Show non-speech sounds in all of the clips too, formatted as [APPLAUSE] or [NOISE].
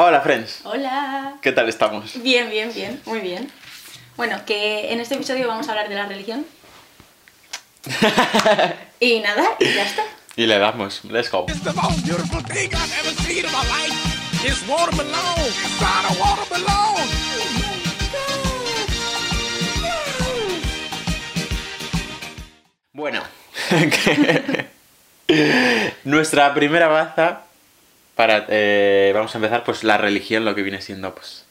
Hola, friends. Hola. ¿Qué tal estamos? Bien, bien, bien, muy bien. Bueno, que en este episodio vamos a hablar de la religión. [LAUGHS] y nada, y ya está. Y le damos. Let's go. Bueno. [LAUGHS] [LAUGHS] Nuestra primera baza para... eh, vamos a empezar, pues, la religión, lo que viene siendo, pues...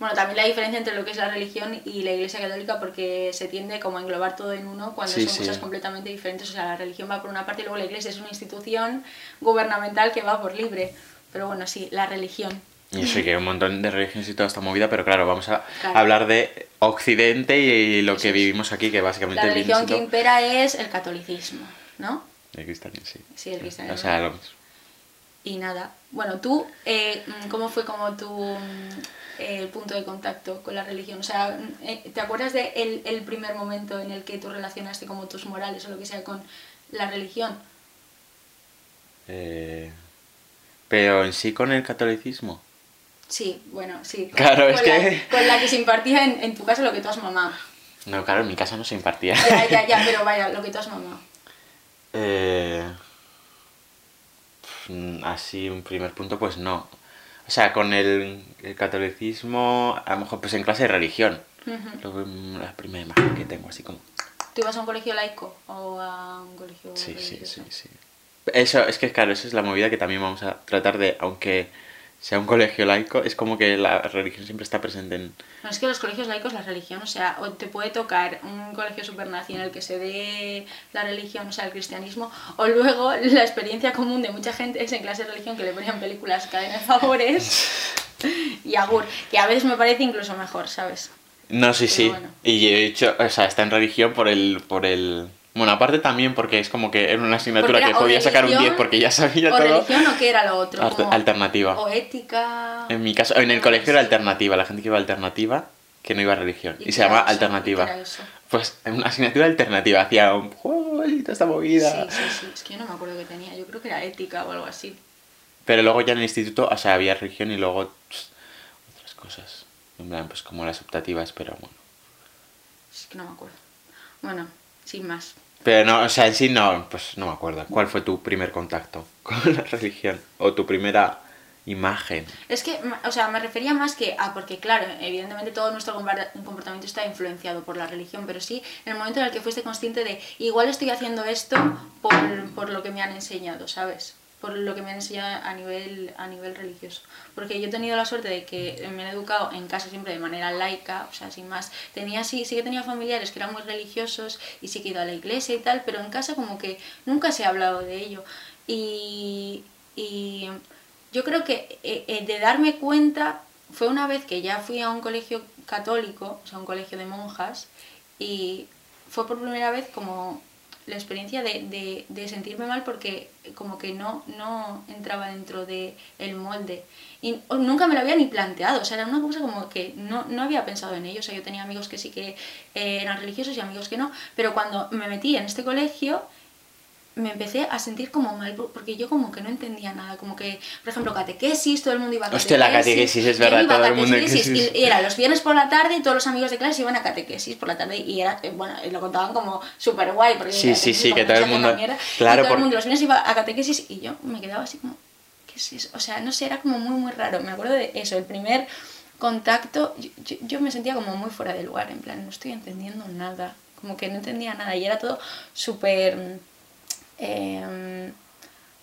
Bueno, también la diferencia entre lo que es la religión y la iglesia católica porque se tiende como a englobar todo en uno cuando Sí, son sí. cosas completamente diferentes. O sea, la religión va por una parte y luego la iglesia es una institución gubernamental que va por libre. Pero bueno, sí, la religión. Y eso, y que hay un montón de religiones y toda esta movida, pero claro, vamos a Claro. hablar de Occidente y lo que vivimos aquí, que básicamente La religión que impera es el catolicismo, ¿no? El cristianismo, sí. Sí, el cristianismo. O sea, lo mismo. Y nada, bueno, tú, eh, mm, ¿cómo fue como tu mm, eh, punto de contacto con la religión? O sea, mm, eh, ¿te acuerdas de el, el primer momento en el que tú relacionaste como tus morales o lo que sea con la religión? Eh, Pero en sí con el catolicismo. Sí, bueno, sí. [LAUGHS] Claro, con es la- que- Con la que se impartía en, en tu casa lo que tú has mamado. No, claro, en mi casa no se impartía. Ya, ya, ya, [LAUGHS] pero vaya, lo que tú has mamado. Eh, así, un primer punto, pues no. O sea, con el, el catolicismo, a lo mejor pues en clase de religión. Lo que- mm, la primera imagen que tengo, así como... ¿Tú ibas a un colegio laico o a un colegio Sí, sí, sí, sí. Eso, es que claro, eso es la movida que también vamos a tratar de, aunque sea un colegio laico, es como que la religión siempre está presente en... No, es que los colegios laicos, la religión, o sea, o te puede tocar un colegio supernazi en el que se dé la religión, o sea, el cristianismo, o luego la experiencia común de mucha gente es en clase de religión que le ponían películas cadena de favores y agur, que a veces me parece incluso mejor, ¿sabes? No, sí, Pero sí. bueno. Y he hecho, o sea, está en religión por el... Por el... Bueno, aparte también porque es como que era una asignatura era que podía sacar un religión, 10 porque ya sabía O todo. religión o qué era lo otro. Alternativa. O ética. En mi caso, en el colegio era alternativa, la gente que iba a alternativa, que no iba a religión. ¿Y se llama era eso? alternativa. Pues en una asignatura alternativa, hacía un juego esta movida. Sí, sí, sí, es que yo no me acuerdo qué tenía, yo creo que era ética o algo así. Pero luego ya en el instituto, o sea, había religión y luego pss, otras cosas. En plan, pues como las optativas, pero bueno. Es que no me acuerdo. Bueno, sin más. Pero no, o sea, en sí no, pues no me acuerdo. ¿Cuál fue tu primer contacto [LAUGHS] con la religión? O tu primera imagen. Es que, o sea, me refería más que a, porque claro, evidentemente todo nuestro comportamiento está influenciado por la religión, pero sí en el momento en el que fuiste consciente de, igual estoy haciendo esto por, por lo que me han enseñado, ¿sabes? Por lo que me han enseñado a nivel, a nivel religioso. Porque yo he tenido la suerte de que me han educado en casa siempre de manera laica, o sea, sin más. Tenía, sí, sí que tenía familiares que eran muy religiosos y sí que he ido a la iglesia y tal, pero en casa como que nunca se ha hablado de ello. Y, y yo creo que eh, eh, de darme cuenta fue una vez que ya fui a un colegio católico, o sea, un colegio de monjas, y fue por primera vez como la experiencia de, de- sentirme mal porque como que no, no entraba dentro del el molde. Y nunca me lo había ni planteado, o sea, era una cosa como que no, no había pensado en ello. O sea, yo tenía amigos que sí que eran religiosos y amigos que no, pero cuando me metí en este colegio me empecé a sentir como mal por- porque yo como que no entendía nada, como que, por ejemplo, catequesis, todo el mundo iba a catequesis. Hostia, la catequesis, es verdad, todo el mundo catequesis y, era los viernes por la tarde y todos los amigos de clase iban a catequesis por la tarde y era, eh, bueno, lo contaban como súper guay porque Sí, sí, que todo el mundo- mierda, claro, y todo por- el mundo los viernes iba a catequesis y yo me quedaba así como, ¿qué es eso? O sea, no sé, era como muy, muy raro, me acuerdo de eso, el primer contacto, yo, yo- yo me sentía como muy fuera de lugar, en plan, no estoy entendiendo nada, como que no entendía nada y era todo súper eh,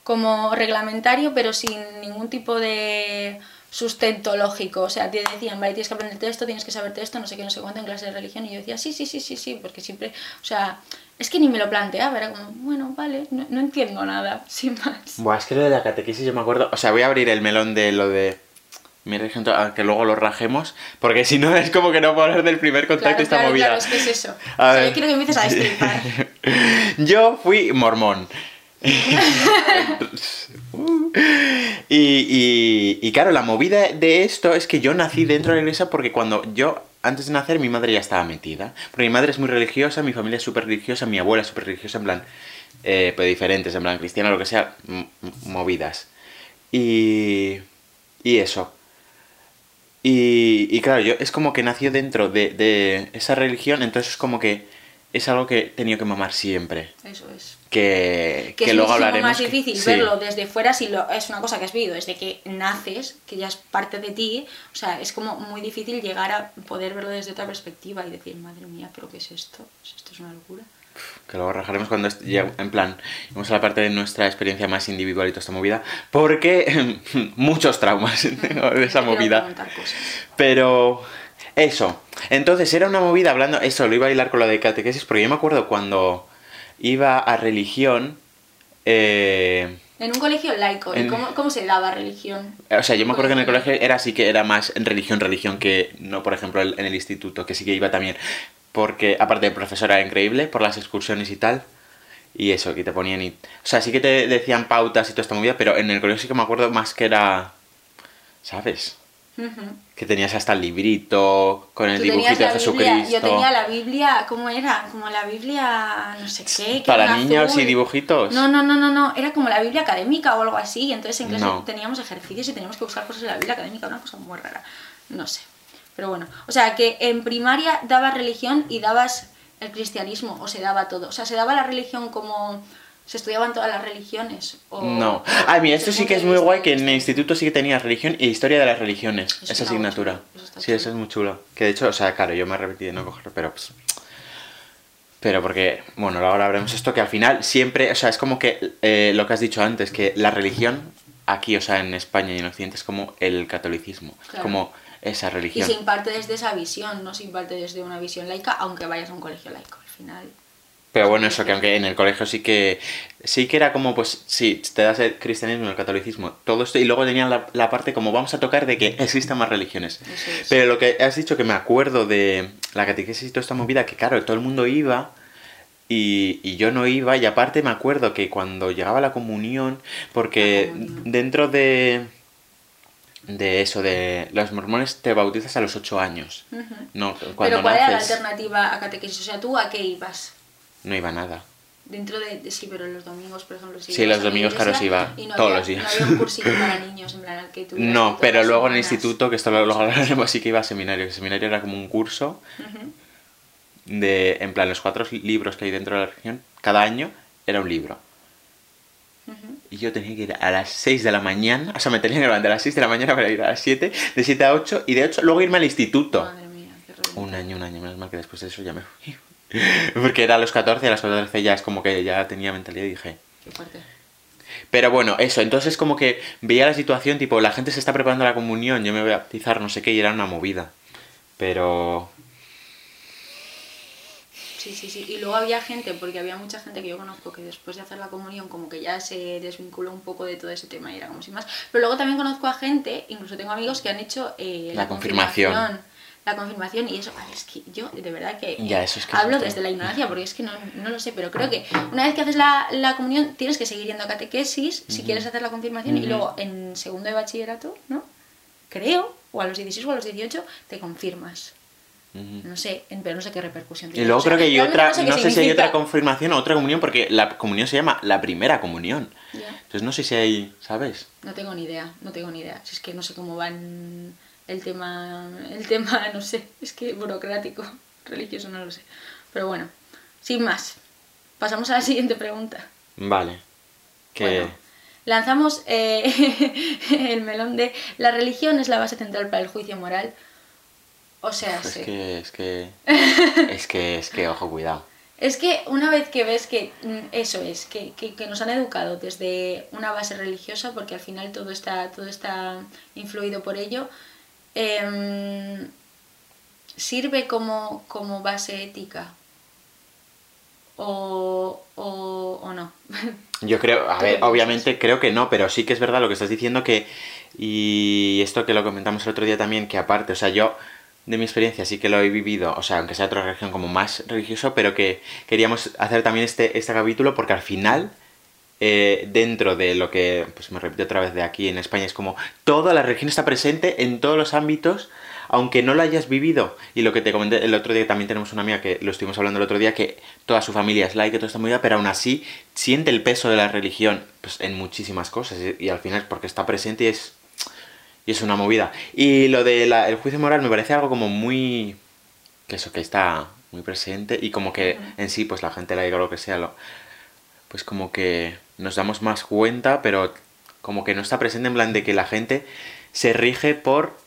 como reglamentario, pero sin ningún tipo de sustento lógico. O sea, te decían, vale, tienes que aprenderte esto, tienes que saberte esto, no sé qué, no sé cuánto en clase de religión. Y yo decía, sí, sí, sí, sí, sí, porque siempre, o sea, es que ni me lo planteaba, era como, bueno, vale, no, no entiendo nada, [LAUGHS] sin más. Buah, es que lo de la catequesis yo me acuerdo. O sea, voy a abrir el melón de lo de mi religión, aunque luego lo rajemos, porque si no es como que no puedo hablar del primer contacto Claro, esta claro, movida. claro, es que es eso. A o sea, yo quiero que empieces a destripar. [LAUGHS] Yo fui mormón. [LAUGHS] y, y, y claro, la movida de esto es que yo nací dentro de la iglesia porque cuando yo, antes de nacer, mi madre ya estaba metida. Porque mi madre es muy religiosa, mi familia es súper religiosa, mi abuela es súper religiosa, en plan, eh, pero diferentes, en plan cristiana, lo que sea, movidas. Y, Y eso. Y, y claro, yo es como que nació dentro de, de esa religión, entonces es como que es algo que he tenido que mamar siempre. Eso es. Que, Que, que es luego hablaremos. más que- difícil sí. verlo desde fuera si lo, es una cosa que has vivido desde que naces, que ya es parte de ti. O sea, es como muy difícil llegar a poder verlo desde otra perspectiva y decir, madre mía, pero ¿qué es esto? Esto es una locura. Que luego rajaremos cuando ya, en plan, vamos a la parte de nuestra experiencia más individual y toda esta movida, porque [LAUGHS] muchos traumas tengo [LAUGHS] de esa movida. Pero eso, entonces era una movida hablando, eso, lo iba a hilar con lo de catequesis, porque yo me acuerdo cuando iba a religión, eh, En un colegio laico, ¿y En- cómo, cómo se daba religión? o sea, yo me acuerdo que en el colegio era así que era más en religión, religión que no, por ejemplo, en el instituto, que sí que iba también, porque aparte el profesor era increíble por las excursiones y tal. Y eso, que te ponían y... O sea, sí que te decían pautas y toda esta movida, pero en el colegio sí que me acuerdo más que era... ¿Sabes? Que tenías hasta el librito con el dibujito de la Biblia, Jesucristo. yo tenía la Biblia, ¿cómo era? Como la Biblia, no sé qué. Para niños azul. y dibujitos. No, no, no, no, no, era como la Biblia académica o algo así, y entonces en clase No. teníamos ejercicios y teníamos que buscar cosas en la Biblia académica, una cosa muy rara. No sé. Pero bueno, o sea, que en primaria dabas religión y dabas el cristianismo, o se daba todo. O sea, se daba la religión como se estudiaban todas las religiones. O, No. Ah, mira, esto sí que es muy guay que en el instituto sí que tenías religión e historia de las religiones. Eso esa asignatura. eso sí, eso es muy chulo. Que de hecho, o sea, claro, yo me arrepentí de no cogerlo, pero pues... Pero porque, bueno, ahora veremos esto que al final siempre, o sea, es como que eh, lo que has dicho antes, que la religión aquí, o sea, en España y en Occidente es como el catolicismo, Claro. como esa Y religión. se imparte desde esa visión, no se imparte desde una visión laica, aunque vayas a un colegio laico al final. Pero bueno, eso que aunque en el colegio sí que sí que era como, pues, sí, te das el cristianismo, el catolicismo, todo esto, y luego tenían la, la parte como vamos a tocar de que existan más religiones. Es. Pero lo que has dicho que me acuerdo de la catequesis y toda esta movida, que claro, todo el mundo iba y, y yo no iba, y aparte me acuerdo que cuando llegaba la comunión, porque La comunión. dentro de de eso, de los mormones te bautizas a los 8 años. No, cuando Pero ¿cuál era la alternativa a catequesis? O sea, ¿tú a qué ibas? no iba nada. Dentro de, de- sí, pero los domingos, por ejemplo, sí. Sí, los domingos, claro, sí iba no todos había- los días. No había un cursito para niños, en plan, que tú [LAUGHS] No, pero luego en el instituto, que esto lo, hablaremos, sí que iba a seminario. que seminario era como un curso de, en plan, los cuatro libros que hay dentro de la región, cada año era un libro. Y yo tenía que ir a las 6 de la mañana, o sea, me tenía que levantar a las 6 de la mañana para ir a las 7, de 7 a 8, y de 8 luego irme al instituto. Madre mía, qué. Un año, un año, menos mal que después de eso ya me fui. [LAUGHS] Porque era a los 14, a las 14 ya es como que ya tenía mentalidad y dije... Qué fuerte. Pero bueno, eso, entonces como que veía la situación, tipo, la gente se está preparando la comunión, yo me voy a bautizar, no sé qué, y era una movida. Pero... Sí, sí, sí. Y luego había gente, porque había mucha gente que yo conozco que después de hacer la comunión como que ya se desvinculó un poco de todo ese tema y era como sin más. Pero luego también conozco a gente, incluso tengo amigos que han hecho eh, La confirmación. La confirmación y eso, a ver, es que yo de verdad que, Ya, eh, eso es que hablo desde la ignorancia porque es que no, no lo sé, pero creo que una vez que haces la, la comunión tienes que seguir yendo a catequesis si quieres hacer la confirmación y luego en segundo de bachillerato, ¿no? Creo, o a los 16 o a los 18 te confirmas. No sé, pero no sé qué repercusión Y tiene. luego O sea, creo que hay otra, no sé si hay otra confirmación o otra comunión, porque la comunión se llama la primera comunión. Entonces no sé si hay, ¿sabes? No tengo ni idea, no tengo ni idea. Si es que no sé cómo van el tema, el tema, [LAUGHS] no sé, es que burocrático, [LAUGHS] religioso, no lo sé. Pero bueno, sin más, pasamos a la [LAUGHS] siguiente pregunta. Vale. Que... Bueno, lanzamos eh, el melón de la religión es la base central para el juicio moral. O sea, [LAUGHS] Es sí. que, es que... [LAUGHS] es que, es que, ojo, cuidado. Es que una vez que ves que mm, eso es, que, que- que nos han educado desde una base religiosa, porque al final todo está, todo está influido por ello, em, sirve como, como base ética. O, o, o no. [LAUGHS] Yo creo, a ¿Tú ver, obviamente creo que no, pero sí que es verdad lo que estás diciendo que... Y esto que lo comentamos el otro día también, que aparte, o sea, yo de mi experiencia sí que lo he vivido, o sea, aunque sea otra religión como más religioso, pero que queríamos hacer también este, este capítulo porque al final, eh, dentro de lo que, pues me repito otra vez de aquí en España, es como toda la religión está presente en todos los ámbitos, aunque no lo hayas vivido. Y lo que te comenté el otro día, también tenemos una amiga que lo estuvimos hablando el otro día, que toda su familia es laica, toda esta movida, pero aún así siente el peso de la religión pues, en muchísimas cosas. Y, y al final porque está presente y es... Y es una movida. Y lo del el juicio moral me parece algo como muy... que eso, que está muy presente y como que en sí, pues la gente la diga lo que sea, lo, pues como que nos damos más cuenta, pero como que no está presente en plan de que la gente se rige por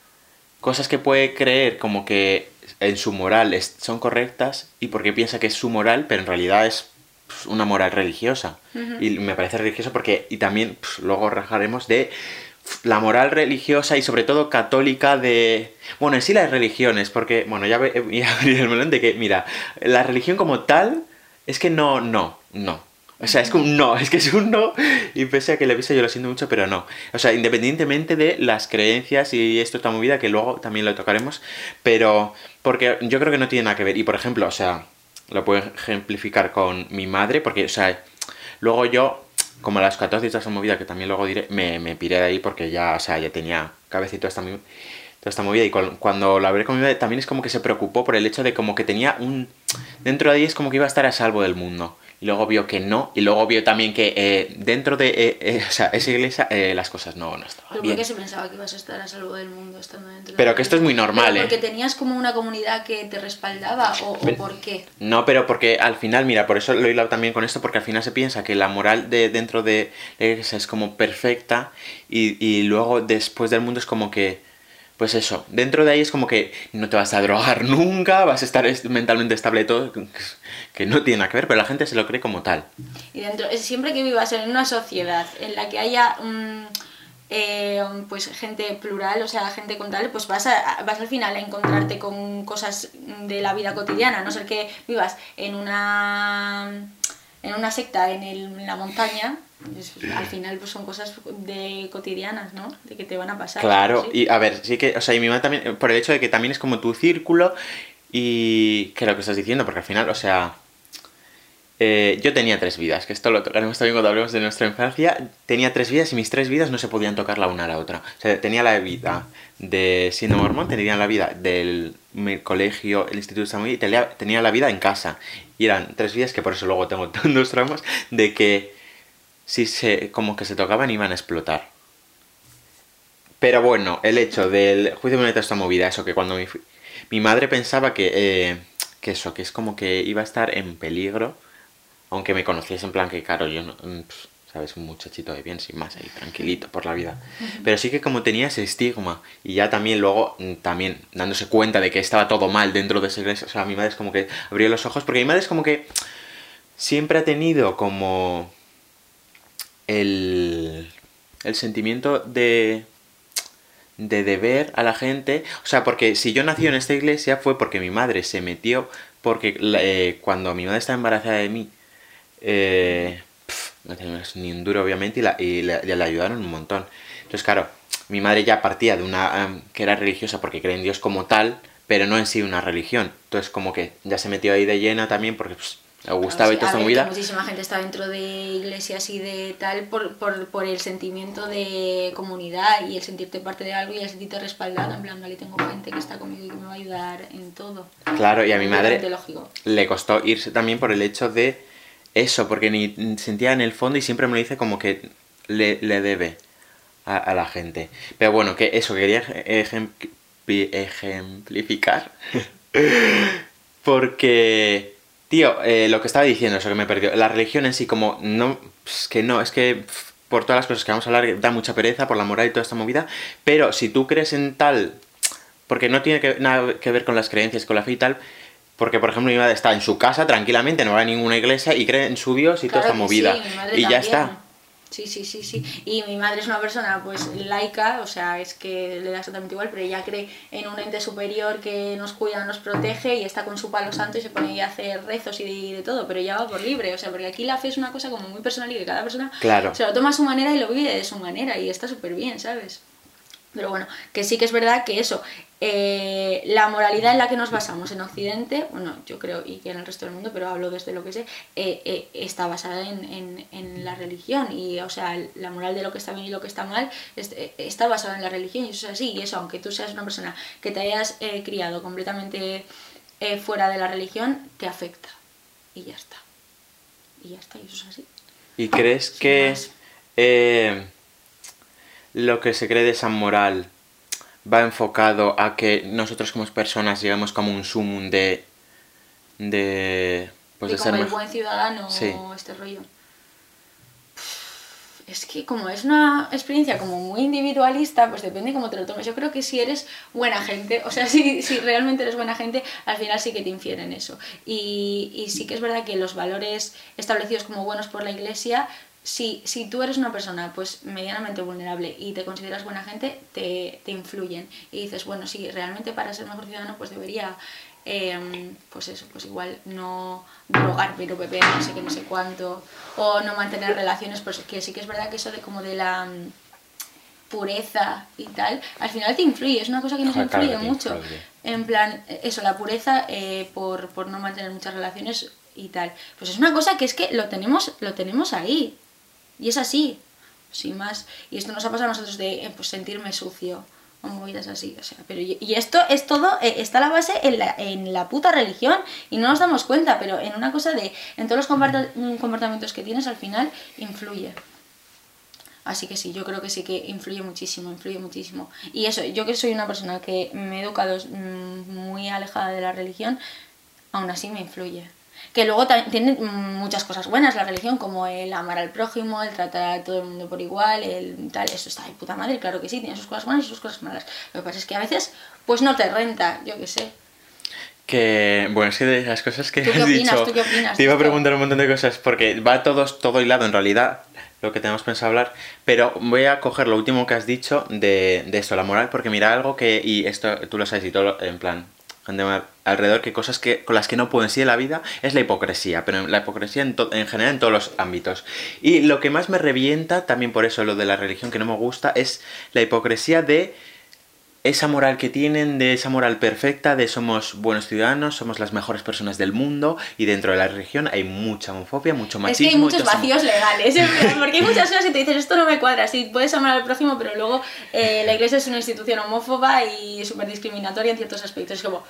cosas que puede creer como que en su moral es- son correctas y porque piensa que es su moral, pero en realidad es pues, una moral religiosa. Y me parece religioso porque, y también pues, luego rajaremos de la moral religiosa y sobre todo católica de... Bueno, en sí las religiones, porque, bueno, ya ve- [LAUGHS] voy a abrir el melón de que, mira, la religión como tal es que no, no, no. O sea, es que un no, [LAUGHS] es que es un no. Y pese a que le avisa, yo lo siento mucho, pero no. O sea, independientemente de las creencias y esto está movida, que luego también lo tocaremos, pero porque yo creo que no tiene nada que ver. Y por ejemplo, o sea, lo puedo ejemplificar con mi madre, porque, o sea, luego yo, como a las 14 y toda movida, que también luego diré, me, piré de ahí porque ya, o sea, ya tenía cabecito mi- toda esta movida. Y cuando la hablé con mi también es como que se preocupó por el hecho de como que tenía un... Dentro de ahí es como que iba a estar a salvo del mundo. Y luego vio que no, y luego vio también que eh, dentro de eh, eh, o sea, esa iglesia las cosas no, no estaban Pero bien. ¿por qué se pensaba que ibas a estar a salvo del mundo estando dentro de Pero que esto es muy normal, ¿Pero ¿eh? Porque tenías como una comunidad que te respaldaba o, por qué. No, pero porque al final, mira, por eso lo he hilado también con esto, porque al final se piensa que la moral de dentro de la iglesia es como perfecta y, y luego después del mundo es como que, pues eso, dentro de ahí es como que no te vas a drogar [LAUGHS] nunca, vas a estar est- mentalmente estable todo, que no tiene nada que ver, pero la gente se lo cree como tal. Y dentro, siempre que vivas en una sociedad en la que haya mm, eh, pues gente plural, o sea, gente con tal, pues vas, a, vas al final a encontrarte con cosas de la vida cotidiana, a no ser que vivas en una en una secta en, el- en la montaña, al final pues son cosas de cotidianas, ¿no? De que te van a pasar. Claro, ¿sí? y a ver, sí que, o sea, y mi madre también, por el hecho de que también es como tu círculo y que lo que estás diciendo, porque al final, o sea, eh, yo tenía tres vidas, que esto lo tocaremos también cuando hablemos de nuestra infancia, tenía tres vidas y mis tres vidas no se podían tocar la una a la otra. O sea, tenía la vida de siendo mormón, tenía la vida del mi colegio, el instituto de Samuel y tenía, tenía la vida en casa. Y eran tres vidas que por eso luego tengo [LAUGHS] tantos traumas de que si se, como que se tocaban iban a explotar. Pero bueno, el hecho del juicio de esta movida, eso que cuando mi, mi madre pensaba que, eh, que eso, que es como que iba a estar en peligro, aunque me conociese en plan que, claro, yo no, mm, sabes, un muchachito de bien, sin más, ahí, tranquilito por la vida. Pero sí que como tenía ese estigma, y ya también luego, mm, también dándose cuenta de que estaba todo mal dentro de esa iglesia, o sea, mi madre es como que abrió los ojos, porque mi madre es como que siempre ha tenido como el, el sentimiento de de deber a la gente. O sea, porque si yo nací en esta iglesia fue porque mi madre se metió, porque la- eh, cuando mi madre estaba embarazada de mí, eh, pf, no teníamos ni un duro obviamente y, la, y le ayudaron un montón. Entonces, claro, mi madre ya partía de una que era religiosa porque cree en Dios como tal, pero no en sí una religión. Entonces, como que ya se metió ahí de llena también porque pues, le gustaba y toda a movida. que Muchísima gente está dentro de iglesias y de tal por, por, por el sentimiento de comunidad y el sentirte parte de algo y el sentirte respaldado. En plan, vale, tengo gente que está conmigo y que me va a ayudar en todo. Claro, y a mi madre Totalmente lógico. le costó irse también por el hecho de eso, porque ni sentía en el fondo y siempre me lo dice como que le, le debe a, a la gente. Pero bueno, que eso quería ejem- ejemplificar. [LAUGHS] porque, tío, eh, lo que estaba diciendo, eso que me perdió, la religión en sí como no, es que no, es que por todas las cosas que vamos a hablar da mucha pereza por la moral y toda esta movida, pero si tú crees en tal porque no tiene que, nada que ver con las creencias, con la fe y tal. Porque, por ejemplo, mi madre está en su casa tranquilamente, no va a ninguna iglesia y cree en su Dios y toda Claro esta que sí, movida. mi madre y ya está. Sí, sí, sí, sí. Y mi madre es una persona, pues, laica, o sea, es que le da exactamente igual, pero ella cree en un ente superior que nos cuida, nos protege y está con su palo santo y se pone ahí a hacer rezos y de, de todo, pero ya va por libre, o sea, porque aquí la fe es una cosa como muy personal y que cada persona Claro. se lo toma a su manera y lo vive de su manera y está súper bien, ¿sabes? Pero bueno, que sí que es verdad que eso, eh, la moralidad en la que nos basamos en Occidente, bueno, yo creo, y que en el resto del mundo, pero hablo desde lo que sé, eh, eh, está basada en, en- en la religión. Y, o sea, la moral de lo que está bien y lo que está mal es- está basada en la religión. Y eso es así. Y eso, aunque tú seas una persona que te hayas criado completamente fuera de la religión, te afecta. Y ya está. Y ya está, y eso es así. ¿Y crees que lo que se cree de esa moral va enfocado a que nosotros como personas lleguemos como un sumum de... de... pues de de ser como el buen ciudadano Sí. o este rollo. Es que como es una experiencia como muy individualista, pues depende cómo te lo tomes. Yo creo que si eres buena gente, o sea, [LAUGHS] si, si realmente eres buena gente, al final sí que te infieren eso. Y, y sí que es verdad que los valores establecidos como buenos por la iglesia, si, si tú eres una persona pues medianamente vulnerable y te consideras buena gente, te, te influyen. Y dices, bueno, sí, realmente para ser mejor ciudadano pues debería em, pues eso, pues igual no drogarme, no beber, no sé qué, no sé cuánto, o no mantener relaciones, pues que sí que es verdad que eso de como de la mm, pureza y tal, al final te influye, es una cosa que nos claro influye mucho. influye. En plan, eso, la pureza eh, por, por no mantener muchas relaciones y tal. Pues es una cosa que es que lo tenemos, lo tenemos ahí. Y es así, sin más. Y esto nos ha pasado a nosotros de eh, pues, sentirme sucio o movidas así. O sea, pero y, esto es todo, eh, está la base en la, en la puta religión y no nos damos cuenta, pero en una cosa de, en todos los mm, comportamientos que tienes al final influye. Así que sí, yo creo que sí que influye muchísimo, influye muchísimo. Y eso, yo que soy una persona que me he educado mm, muy alejada de la religión, aún así me influye. Que luego tiene muchas cosas buenas la religión, como el amar al prójimo, el tratar a todo el mundo por igual, el tal, eso está de puta madre, claro que sí, tiene sus cosas buenas y sus cosas malas. Lo que pasa es que a veces, pues no te renta, yo qué sé. Que, bueno, es que de las cosas que ¿Tú qué has opinas? dicho, ¿Tú qué opinas te iba a preguntar un montón de cosas, porque va todo, todo hilado en realidad, lo que tenemos pensado hablar, pero voy a coger lo último que has dicho de, de esto, la moral, porque mira algo que, y esto tú lo sabes y todo, en plan, alrededor, que cosas que con las que no puedo en sí de la vida es la hipocresía, pero la hipocresía en, en general en todos los ámbitos. Y lo que más me revienta, también por eso lo de la religión que no me gusta, es la hipocresía de esa moral que tienen, de esa moral perfecta, de somos buenos ciudadanos, somos las mejores personas del mundo, y dentro de la religión hay mucha homofobia, mucho Es machismo. que hay muchos vacíos legales, en plan, porque hay [LAUGHS] muchas cosas que te dices, esto no me cuadra, sí, puedes amar al prójimo, pero luego eh, la iglesia es una institución homófoba y súper discriminatoria en ciertos aspectos. Es como,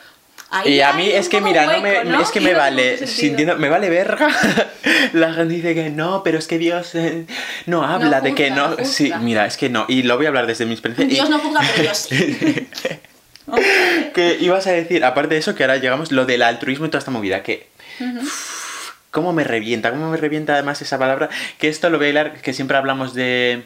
ahí Y a mí es que mira, no me, ¿no? es que me vale, sintiendo, me vale verga. [LAUGHS] La gente dice que no, pero es que Dios eh, no habla No de que no. no Sí, mira, es que no. Y lo voy a hablar desde mi experiencia. y- Dios no juzga, pero Dios sí. [LAUGHS] que ibas a decir, aparte de eso, que ahora llegamos lo del altruismo y toda esta movida, que... ¿Cómo me revienta? ¿Cómo me revienta además esa palabra? Que esto lo voy a hilar, que siempre hablamos de...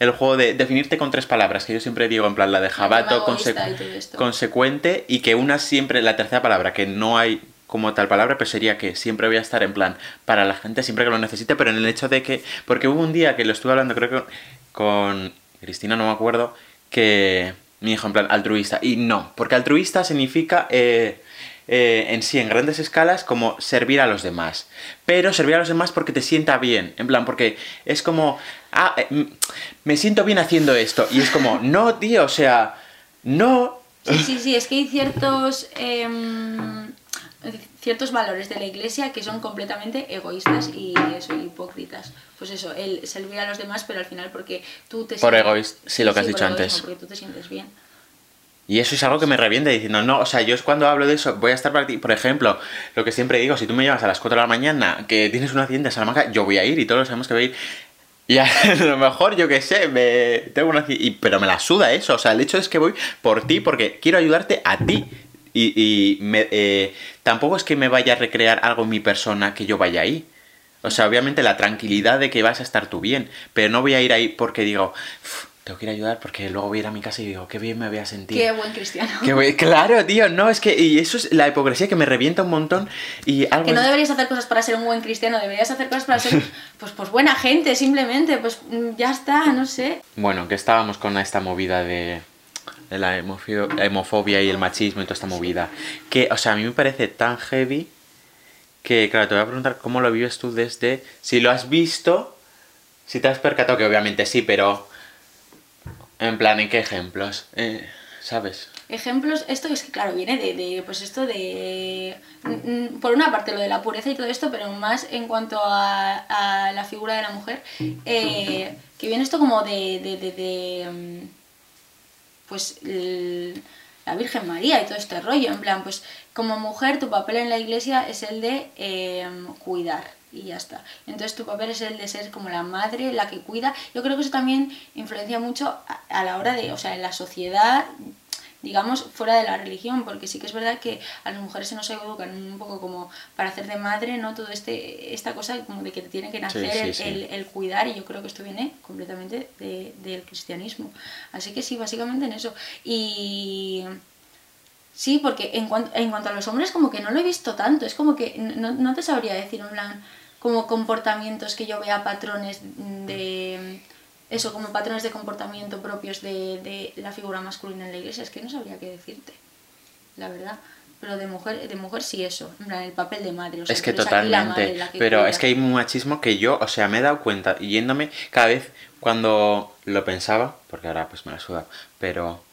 El juego de definirte con tres palabras, que yo siempre digo en plan la de jabato, conse- y consecuente, y que una siempre, la tercera palabra, que no hay como tal palabra, pero sería que siempre voy a estar en plan para la gente, siempre que lo necesite, pero en el hecho de que, porque hubo un día que lo estuve hablando, creo que con Cristina, no me acuerdo, que me dijo en plan altruista, y no, porque altruista significa eh, eh, en sí, en grandes escalas, como servir a los demás, pero servir a los demás porque te sienta bien, en plan, porque es como, ah, eh, me siento bien haciendo esto, y es como, no, tío, o sea, no, Sí, sí, sí, es que hay ciertos, em, ciertos valores de la iglesia que son completamente egoístas y eso, hipócritas. Pues eso, el servir a los demás, pero al final porque tú te Por sientes- egoíst- sí, lo que has dicho antes. Porque tú te sientes bien. Y eso es algo que me revienta diciendo, no, o sea, yo es cuando hablo de eso, voy a estar para ti. Por ejemplo, lo que siempre digo, si tú me llevas a las 4 de la mañana que tienes un accidente en Salamanca, yo voy a ir y todos sabemos que voy a ir. Y a [LAUGHS] lo mejor, yo qué sé, me tengo un accidente, y- pero me la suda eso. O sea, el hecho es que voy por ti porque quiero ayudarte a ti. Y, me- eh, tampoco es que me vaya a recrear algo en mi persona que yo vaya ahí. O sea, obviamente la tranquilidad de que vas a estar tú bien, pero no voy a ir ahí porque digo, "Uf, tengo que ir a ayudar porque luego voy a ir a mi casa y digo, qué bien me voy a sentir. Qué buen cristiano. Qué güey- claro, tío, no, es que y eso es la hipocresía que me revienta un montón y algo Que no deberías hacer cosas para ser un buen cristiano, deberías hacer cosas para ser [LAUGHS] pues, pues buena gente, simplemente, pues mm, ya está, no sé. Bueno, que estábamos con esta movida de, de la hemofobia y el machismo y toda esta movida. Que, o sea, a mí me parece tan heavy que, claro, te voy a preguntar cómo lo vives tú desde... Si lo has visto, si te has percatado, que obviamente sí, pero... En plan, ¿en qué ejemplos? Eh, ¿Sabes? Ejemplos, esto es que claro, viene de, de, pues esto de, por una parte lo de la pureza y todo esto, pero más en cuanto a, a la figura de la mujer, eh, que viene esto como de, de, de, de, mm, pues la Virgen María y todo este rollo, en plan, pues como mujer tu papel en la iglesia es el de eh, cuidar y ya está. Entonces tu papel es el de ser como la madre, la que cuida. Yo creo que eso también influencia mucho a, a la hora de, o sea, en la sociedad digamos, fuera de la religión, porque sí que es verdad que a las mujeres se nos educan un poco como para hacer de madre, ¿no? Todo este, esta cosa como de que te tiene que nacer sí. el- el cuidar, y yo creo que esto viene completamente de- del cristianismo. Así que sí, básicamente en eso. Y... Sí, porque en cuanto, en cuanto a los hombres como que no lo he visto tanto, es como que no, no te sabría decir en plan como comportamientos que yo vea patrones de eso, como patrones de comportamiento propios de, de la figura masculina en la iglesia, es que no sabría qué decirte, la verdad. Pero de mujer, de mujer sí eso, en plan el papel de madre. O sea, es que totalmente. la que pero cuida. es que hay un machismo que yo, o sea, me he dado cuenta, yéndome cada vez cuando lo pensaba, porque ahora pues me la suda, pero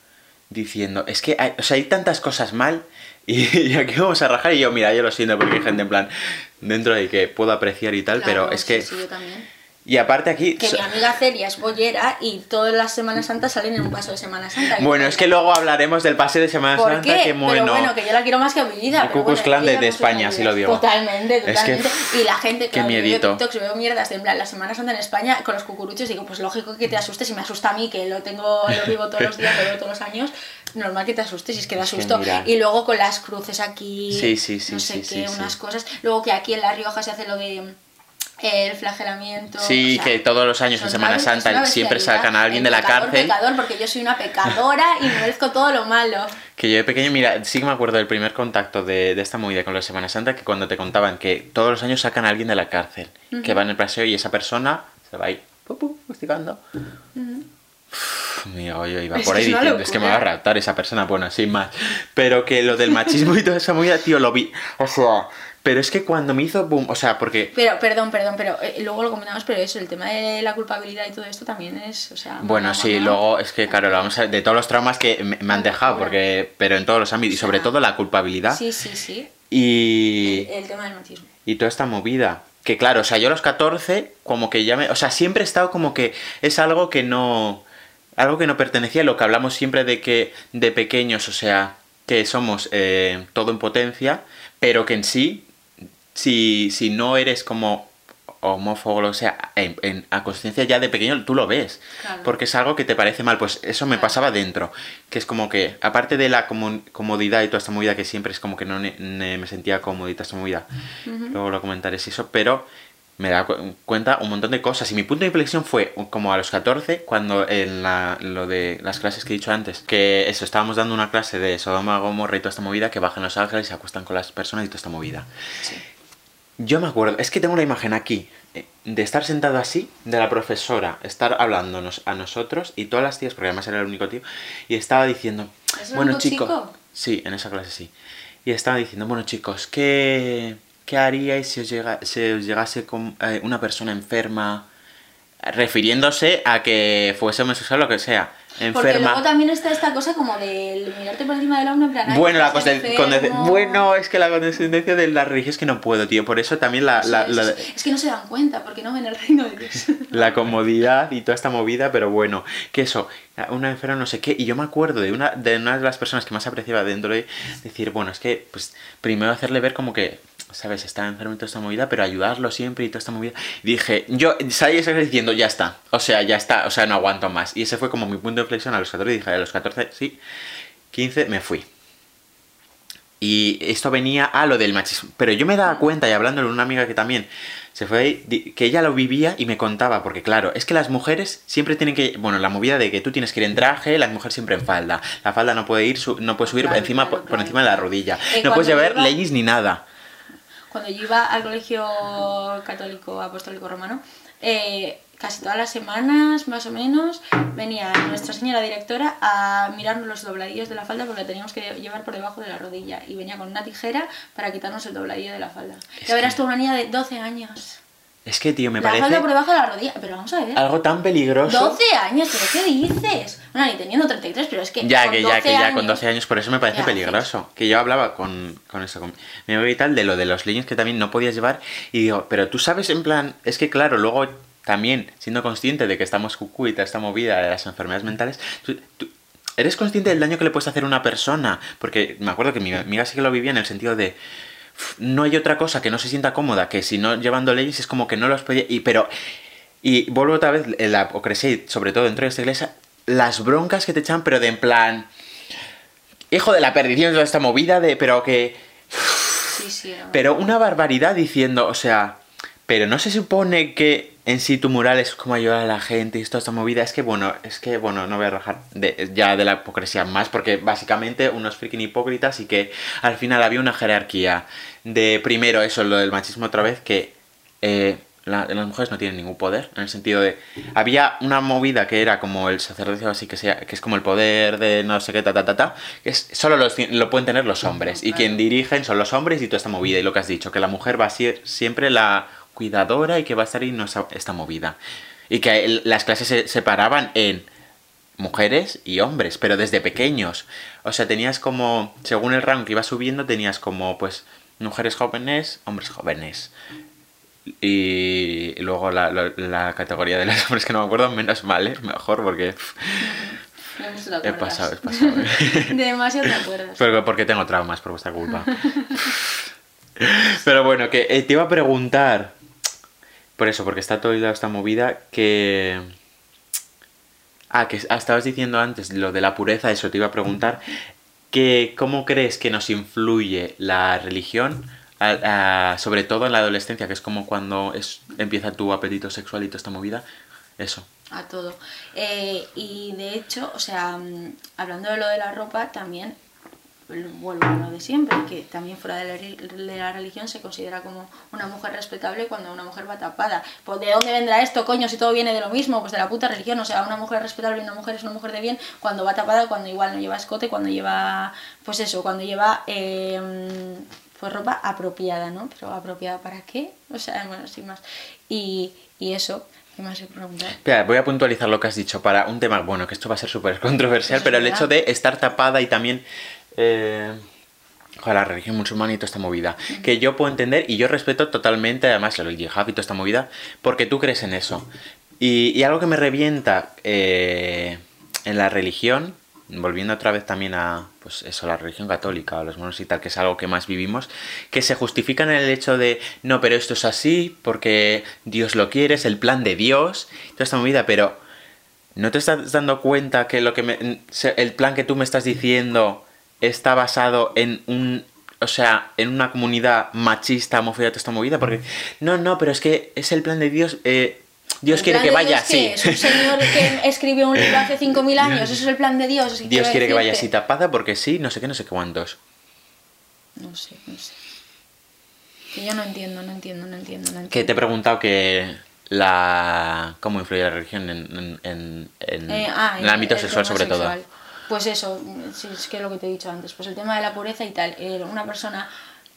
diciendo, es que hay, o sea, hay tantas cosas mal y, [LAUGHS] y aquí vamos a rajar y yo, mira, yo lo siento porque hay gente en plan, dentro de que puedo apreciar y tal, Claro, pero es sí, que... sí, yo también. Y aparte aquí... Que mi amiga Celia es bollera y todas las Semanas Santas salen en un paso de Semana Santa. Bueno, yo, es que luego hablaremos del paseo de Semana ¿Por Santa, qué? que bueno... Pero bueno, que yo la quiero más que a mi vida. El bueno, Klan de- España, olvida. lo digo. Totalmente, Es que- totalmente. y la gente, Qué claro, yo veo miedito. TikToks, veo mierdas de en plan la Semana Santa en España con los cucuruchos. Digo, pues lógico que te asustes y me asusta a mí, que lo tengo, lo vivo todos los días, lo veo todos los años. Normal que te asustes y es que da Es que susto. mira. y luego con las cruces aquí, Sí, sí, sí, no sé qué, unas cosas. Luego que aquí en La Rioja se hace lo de. El flagelamiento. Sí, o sea, que todos los años en Semana Santa siempre sacan a alguien de la pecador, cárcel. pecador, porque yo soy una pecadora y merezco todo lo malo. Que yo de pequeño, mira, sí que me acuerdo del primer contacto de, de esta movida con la Semana Santa, que cuando te contaban que todos los años sacan a alguien de la cárcel, que va en el paseo y esa persona se va ahí, pu, pu, masticando. Amigo, yo iba por ahí es diciendo, es que me va a raptar esa persona, bueno, sin más. Pero que lo del machismo y toda esa movida, tío, lo vi. O sea, pero es que cuando me hizo boom, o sea, porque Pero, perdón, perdón, pero eh, luego lo comentamos, pero eso, el tema de la culpabilidad y todo esto también es, o sea... Bueno, sí, mamá. luego es que, claro, lo vamos a de todos los traumas que me, me han dejado, porque pero en todos los ámbitos, y sobre todo la culpabilidad Sí, sí, sí. y, El tema del machismo. y toda esta movida. Que claro, o sea, yo a los 14, como que ya me. O sea, siempre he estado como que es algo que no. Algo que no pertenecía, lo que hablamos siempre de que de pequeños, o sea, que somos eh, todo en potencia, pero que en sí, si, si no eres como homófobo, o sea, en, en- a conciencia ya de pequeño tú lo ves, Claro. porque es algo que te parece mal, pues eso me Claro. pasaba dentro, que es como que, aparte de la comodidad y toda esta movida que siempre es como que no ne- ne- me sentía toda esta movida, luego lo comentaré si eso, pero me da cu- cuenta un montón de cosas y mi punto de inflexión fue como a los 14 cuando en la, lo de las clases que he dicho antes que eso estábamos dando una clase de Sodoma Gomorra y toda esta movida que bajan los ángeles y se acuestan con las personas y toda esta movida yo me acuerdo, es que tengo la imagen aquí eh, de estar sentado así, de la profesora, estar hablándonos a nosotros y todas las tías, porque además era el único tío, y estaba diciendo, ¿Es el bueno único chicos, chico? sí, en esa clase sí, y estaba diciendo, bueno chicos, ¿qué, qué haríais si os, llega, si os llegase con, eh, una persona enferma, refiriéndose a que fuese homosexual o lo que sea, Porque enferma? luego también está esta cosa como de mirarte por encima del hombro en plan... "Ay, Bueno, la enfermo". bueno, es que la condescendencia de la religión es que no puedo, tío. Por eso también la, Eso la, es, la- es- es que no se dan cuenta porque no ven el reino de Dios. [LAUGHS] la comodidad y toda esta movida, pero bueno, que eso, una enferma no sé qué, y yo me acuerdo de una de una de las personas que más apreciaba dentro de decir, bueno, es que pues primero hacerle ver como que, sabes, está enfermo y toda esta movida, pero ayudarlo siempre y toda esta movida. Dije, yo salí diciendo, ya está, o sea, ya está, o sea, no aguanto más. Y ese fue como mi punto de inflexión a los 14, y dije, a los 14, sí, 15 me fui. Y esto venía a lo del machismo. Pero yo me daba cuenta, y hablándole con una amiga que también se fue ahí, que ella lo vivía y me contaba, porque claro, es que las mujeres siempre tienen que. Bueno, la movida de que tú tienes que ir en traje, las mujeres siempre en falda. La falda no puede ir, no puede subir Claro, encima, claro, por, encima de la rodilla. Eh, no puedes llevar iba- leyes ni nada. Cuando yo iba al colegio católico apostólico romano, eh, casi todas las semanas, más o menos, venía nuestra señora directora a mirarnos los dobladillos de la falda porque la teníamos que llevar por debajo de la rodilla. Y venía con una tijera para quitarnos el dobladillo de la falda. Es ya verás tú una niña de 12 años. Es que, tío, me la parece falda por debajo de la rodilla. Pero vamos a ver. algo tan peligroso. 12 años, ¿pero qué dices? Bueno, ni teniendo 33, pero es que. Ya, que ya, 12 que ya, con años- 12 años, por eso me parece peligroso. Que yo hablaba con, con eso, con mi amigo y tal, de lo de los leggings que también no podías llevar. Y digo, pero tú sabes, en plan, es que claro, luego también, siendo consciente de que estamos cucú y toda esta movida de las enfermedades mentales, tú, tú- ¿eres consciente del daño que le puedes hacer a una persona? Porque me acuerdo que mi amiga sí que lo vivía en el sentido de. "Uf, No hay otra cosa que no se sienta cómoda que si no llevando leggings es como que no los podía. Y pero. Y vuelvo otra vez, la y sobre todo dentro de esta iglesia, las broncas que te echan, pero de en plan. hijo de la perdición, toda esta movida de, pero que, Sí, sí. pero una barbaridad diciendo, o sea, pero no se supone que en sí tu mural es como ayudar a la gente y toda esta movida. Es que bueno, es que bueno, no voy a rajar de, ya de la hipocresía más, porque básicamente unos freaking hipócritas y que al final había una jerarquía de primero eso, lo del machismo otra vez, que eh, la- las mujeres no tienen ningún poder, en el sentido de... Había una movida que era como el sacerdocio así que sea, que es como el poder de no sé qué, ta, ta, ta, ta, que es, solo los lo pueden tener los hombres, y quien dirigen son los hombres y toda esta movida, y lo que has dicho, que la mujer va a ser siempre la cuidadora y que va a estar esta movida. Y que las clases se separaban en mujeres y hombres, pero desde pequeños. O sea, tenías como, según el rango que iba subiendo, tenías como, pues, mujeres jóvenes, hombres jóvenes. Y luego la, la- la categoría de los hombres que no me acuerdo, menos mal, es mejor porque No he pasado, he pasado. [LAUGHS] Demasiado te acuerdas. Pero porque tengo traumas por vuestra culpa. [LAUGHS] Pero bueno, que eh, te iba a preguntar, por eso, porque está toda esta movida, que... Ah, que ah, estabas diciendo antes lo de la pureza, eso te iba a preguntar, que ¿cómo crees que nos influye la religión, a- sobre todo en la adolescencia, que es como cuando es, empieza tu apetito sexual esta movida? Eso. a todo. Eh, y de hecho, o sea, mm, hablando de lo de la ropa, también vuelvo a lo de siempre, que también fuera de la, re- de la religión se considera como una mujer respetable cuando una mujer va tapada. Pues ¿de dónde vendrá esto, coño, si todo viene de lo mismo? Pues de la puta religión, o sea, una mujer respetable y una mujer es una mujer de bien cuando va tapada, cuando igual no lleva escote, cuando lleva, pues eso, cuando lleva... eh, pues ropa apropiada, ¿no? Pero apropiada para qué? O sea, bueno, sin más. Y, y eso, ¿qué más he preguntado? Espera, voy a puntualizar lo que has dicho para un tema, bueno, que esto va a ser súper controversial, Eso es pero el hecho de estar tapada y también... Eh, joder, la religión musulmana y toda esta movida, que yo puedo entender y yo respeto totalmente, además, el yihad y toda esta movida, porque tú crees en eso. Y, algo que me revienta eh, en la religión, volviendo otra vez también a, pues eso, la religión católica o los monos y tal, que es algo que más vivimos, que se justifican en el hecho de, no, pero esto es así porque Dios lo quiere, es el plan de Dios, toda esta movida, pero ¿no te estás dando cuenta que lo que me, el plan que tú me estás diciendo está basado en un o sea, en una comunidad machista, homofóbica, toda esta movida, porque no, no, pero es que es el plan de Dios, eh, Dios ¿El quiere que vaya así. Es un señor que [LAUGHS] escribió un libro hace 5.000 años, eso es el plan de Dios. Dios quiere que vaya así tapada porque sí, no sé qué, no sé cuántos. No sé, no sé. Que yo no entiendo, no entiendo, no entiendo, no entiendo. Que te he preguntado que la cómo influye la religión en, en, en- en- Eh, ah, el ámbito el sexual sobre sexual. todo. Pues eso, es que es lo que te he dicho antes, pues el tema de la pureza y tal, eh, una persona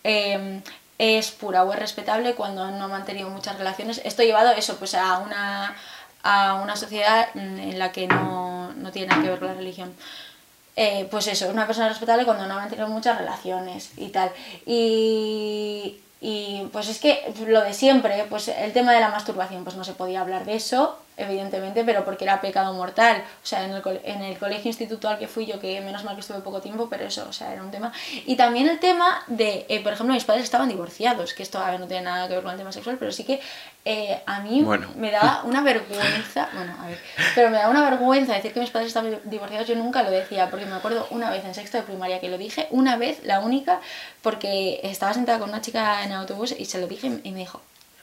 eh, es pura o es respetable cuando no ha mantenido muchas relaciones. Esto llevado eso, pues a una, a una sociedad mm, en la que no, no tiene nada que ver con la religión. Eh, pues eso, una persona respetable cuando no ha mantenido muchas relaciones y tal. Y, y pues es que lo de siempre, pues el tema de la masturbación, pues no se podía hablar de eso, evidentemente, pero porque era pecado mortal. O sea, en el, en el colegio instituto al que fui yo, que menos mal que estuve poco tiempo, pero eso, o sea, era un tema. Y también el tema de, eh, por ejemplo, mis padres estaban divorciados, que esto a ver, no tiene nada que ver con el tema sexual, pero sí que eh, a mí Bueno. me daba una vergüenza, [LAUGHS] bueno, a ver, pero me daba una vergüenza decir que mis padres estaban divorciados, yo nunca lo decía, porque me acuerdo una vez en sexto de primaria que lo dije, una vez, la única, porque estaba sentada con una chica en autobús y se lo dije y me dijo,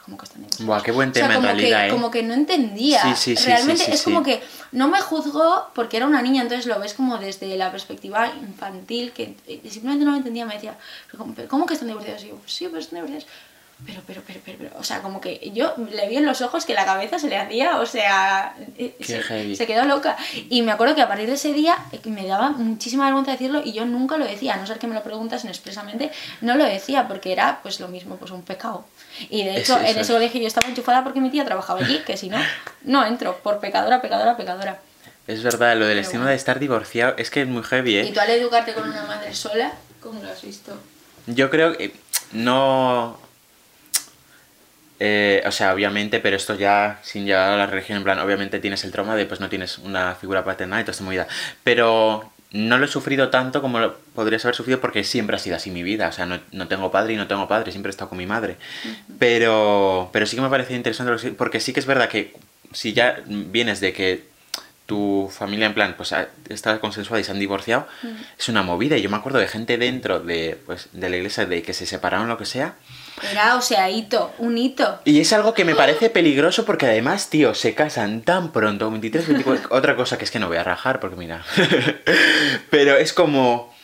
"¿Pero ¿cómo que están divorciados?". Buah, qué buen O sea, tema en como realidad, que, ¿eh? Como que no entendía. Sí, sí, sí, Realmente es como que no me juzgó porque era una niña, entonces lo ves como desde la perspectiva infantil, que simplemente no lo entendía, me decía, "¿Pero cómo, que están divorciados? Y yo, "Pues sí, pero están divorciados. Pero, pero, pero, pero, pero, o sea, como que yo le vi en los ojos que la cabeza se le hacía, o sea, eh, Qué se, heavy. se quedó loca. Y me acuerdo que a partir de ese día eh, me daba muchísima vergüenza decirlo y yo nunca lo decía, a no ser que me lo preguntasen expresamente, no lo decía porque era pues lo mismo, pues un pecado. Y de hecho, Es- en ese es. colegio yo estaba enchufada porque mi tía trabajaba allí, que si no, no entro, por pecadora, pecadora, pecadora. Es verdad, lo del estigma bueno. de estar divorciado es que es muy heavy, Y ¿eh? tú al educarte con una madre sola, ¿cómo lo has visto? Yo creo que no... eh, o sea, obviamente, pero esto ya sin llegar a la religión, en plan, obviamente tienes el trauma de pues no tienes una figura paternal y toda esta movida. Pero no lo he sufrido tanto como lo podrías haber sufrido porque siempre ha sido así mi vida. O sea, no, no tengo padre y no tengo padre, siempre he estado con mi madre. Pero, pero sí que me parece interesante porque sí que es verdad que si ya vienes de que tu familia en plan, pues está consensuada y se han divorciado, es una movida. Y yo me acuerdo de gente dentro de, pues, de la iglesia de que se separaron lo que sea. Era, o sea, hito, un hito. Y es algo que me parece peligroso porque además, tío, se casan tan pronto, 23, 24... [LAUGHS] Otra cosa que es que no voy a rajar porque mira. [LAUGHS] Pero es como...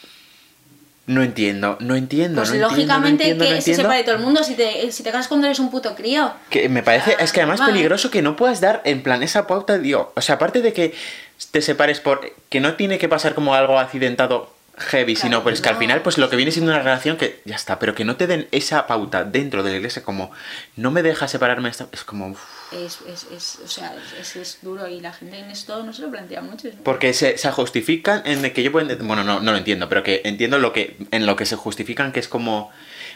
No entiendo, no entiendo. Pues no entiendo, no lógicamente entiendo, no que se separe todo el mundo si te, si te casas cuando eres un puto crío. Que me parece, Ah, es que además es normal. peligroso que no puedas dar en plan esa pauta, tío. O sea, aparte de que te separes por. que no tiene que pasar como algo accidentado heavy, Claro sino pues que al no. final, pues lo que viene siendo una relación que ya está, pero que no te den esa pauta dentro de la iglesia, como no me deja separarme, esta- es como. Es, es, es, o sea, es, duro y la gente en esto no se lo plantea mucho. ¿no? Porque se, se justifican en que yo puedo Bueno, no, no lo entiendo, pero que entiendo lo que en lo que se justifican, que es como.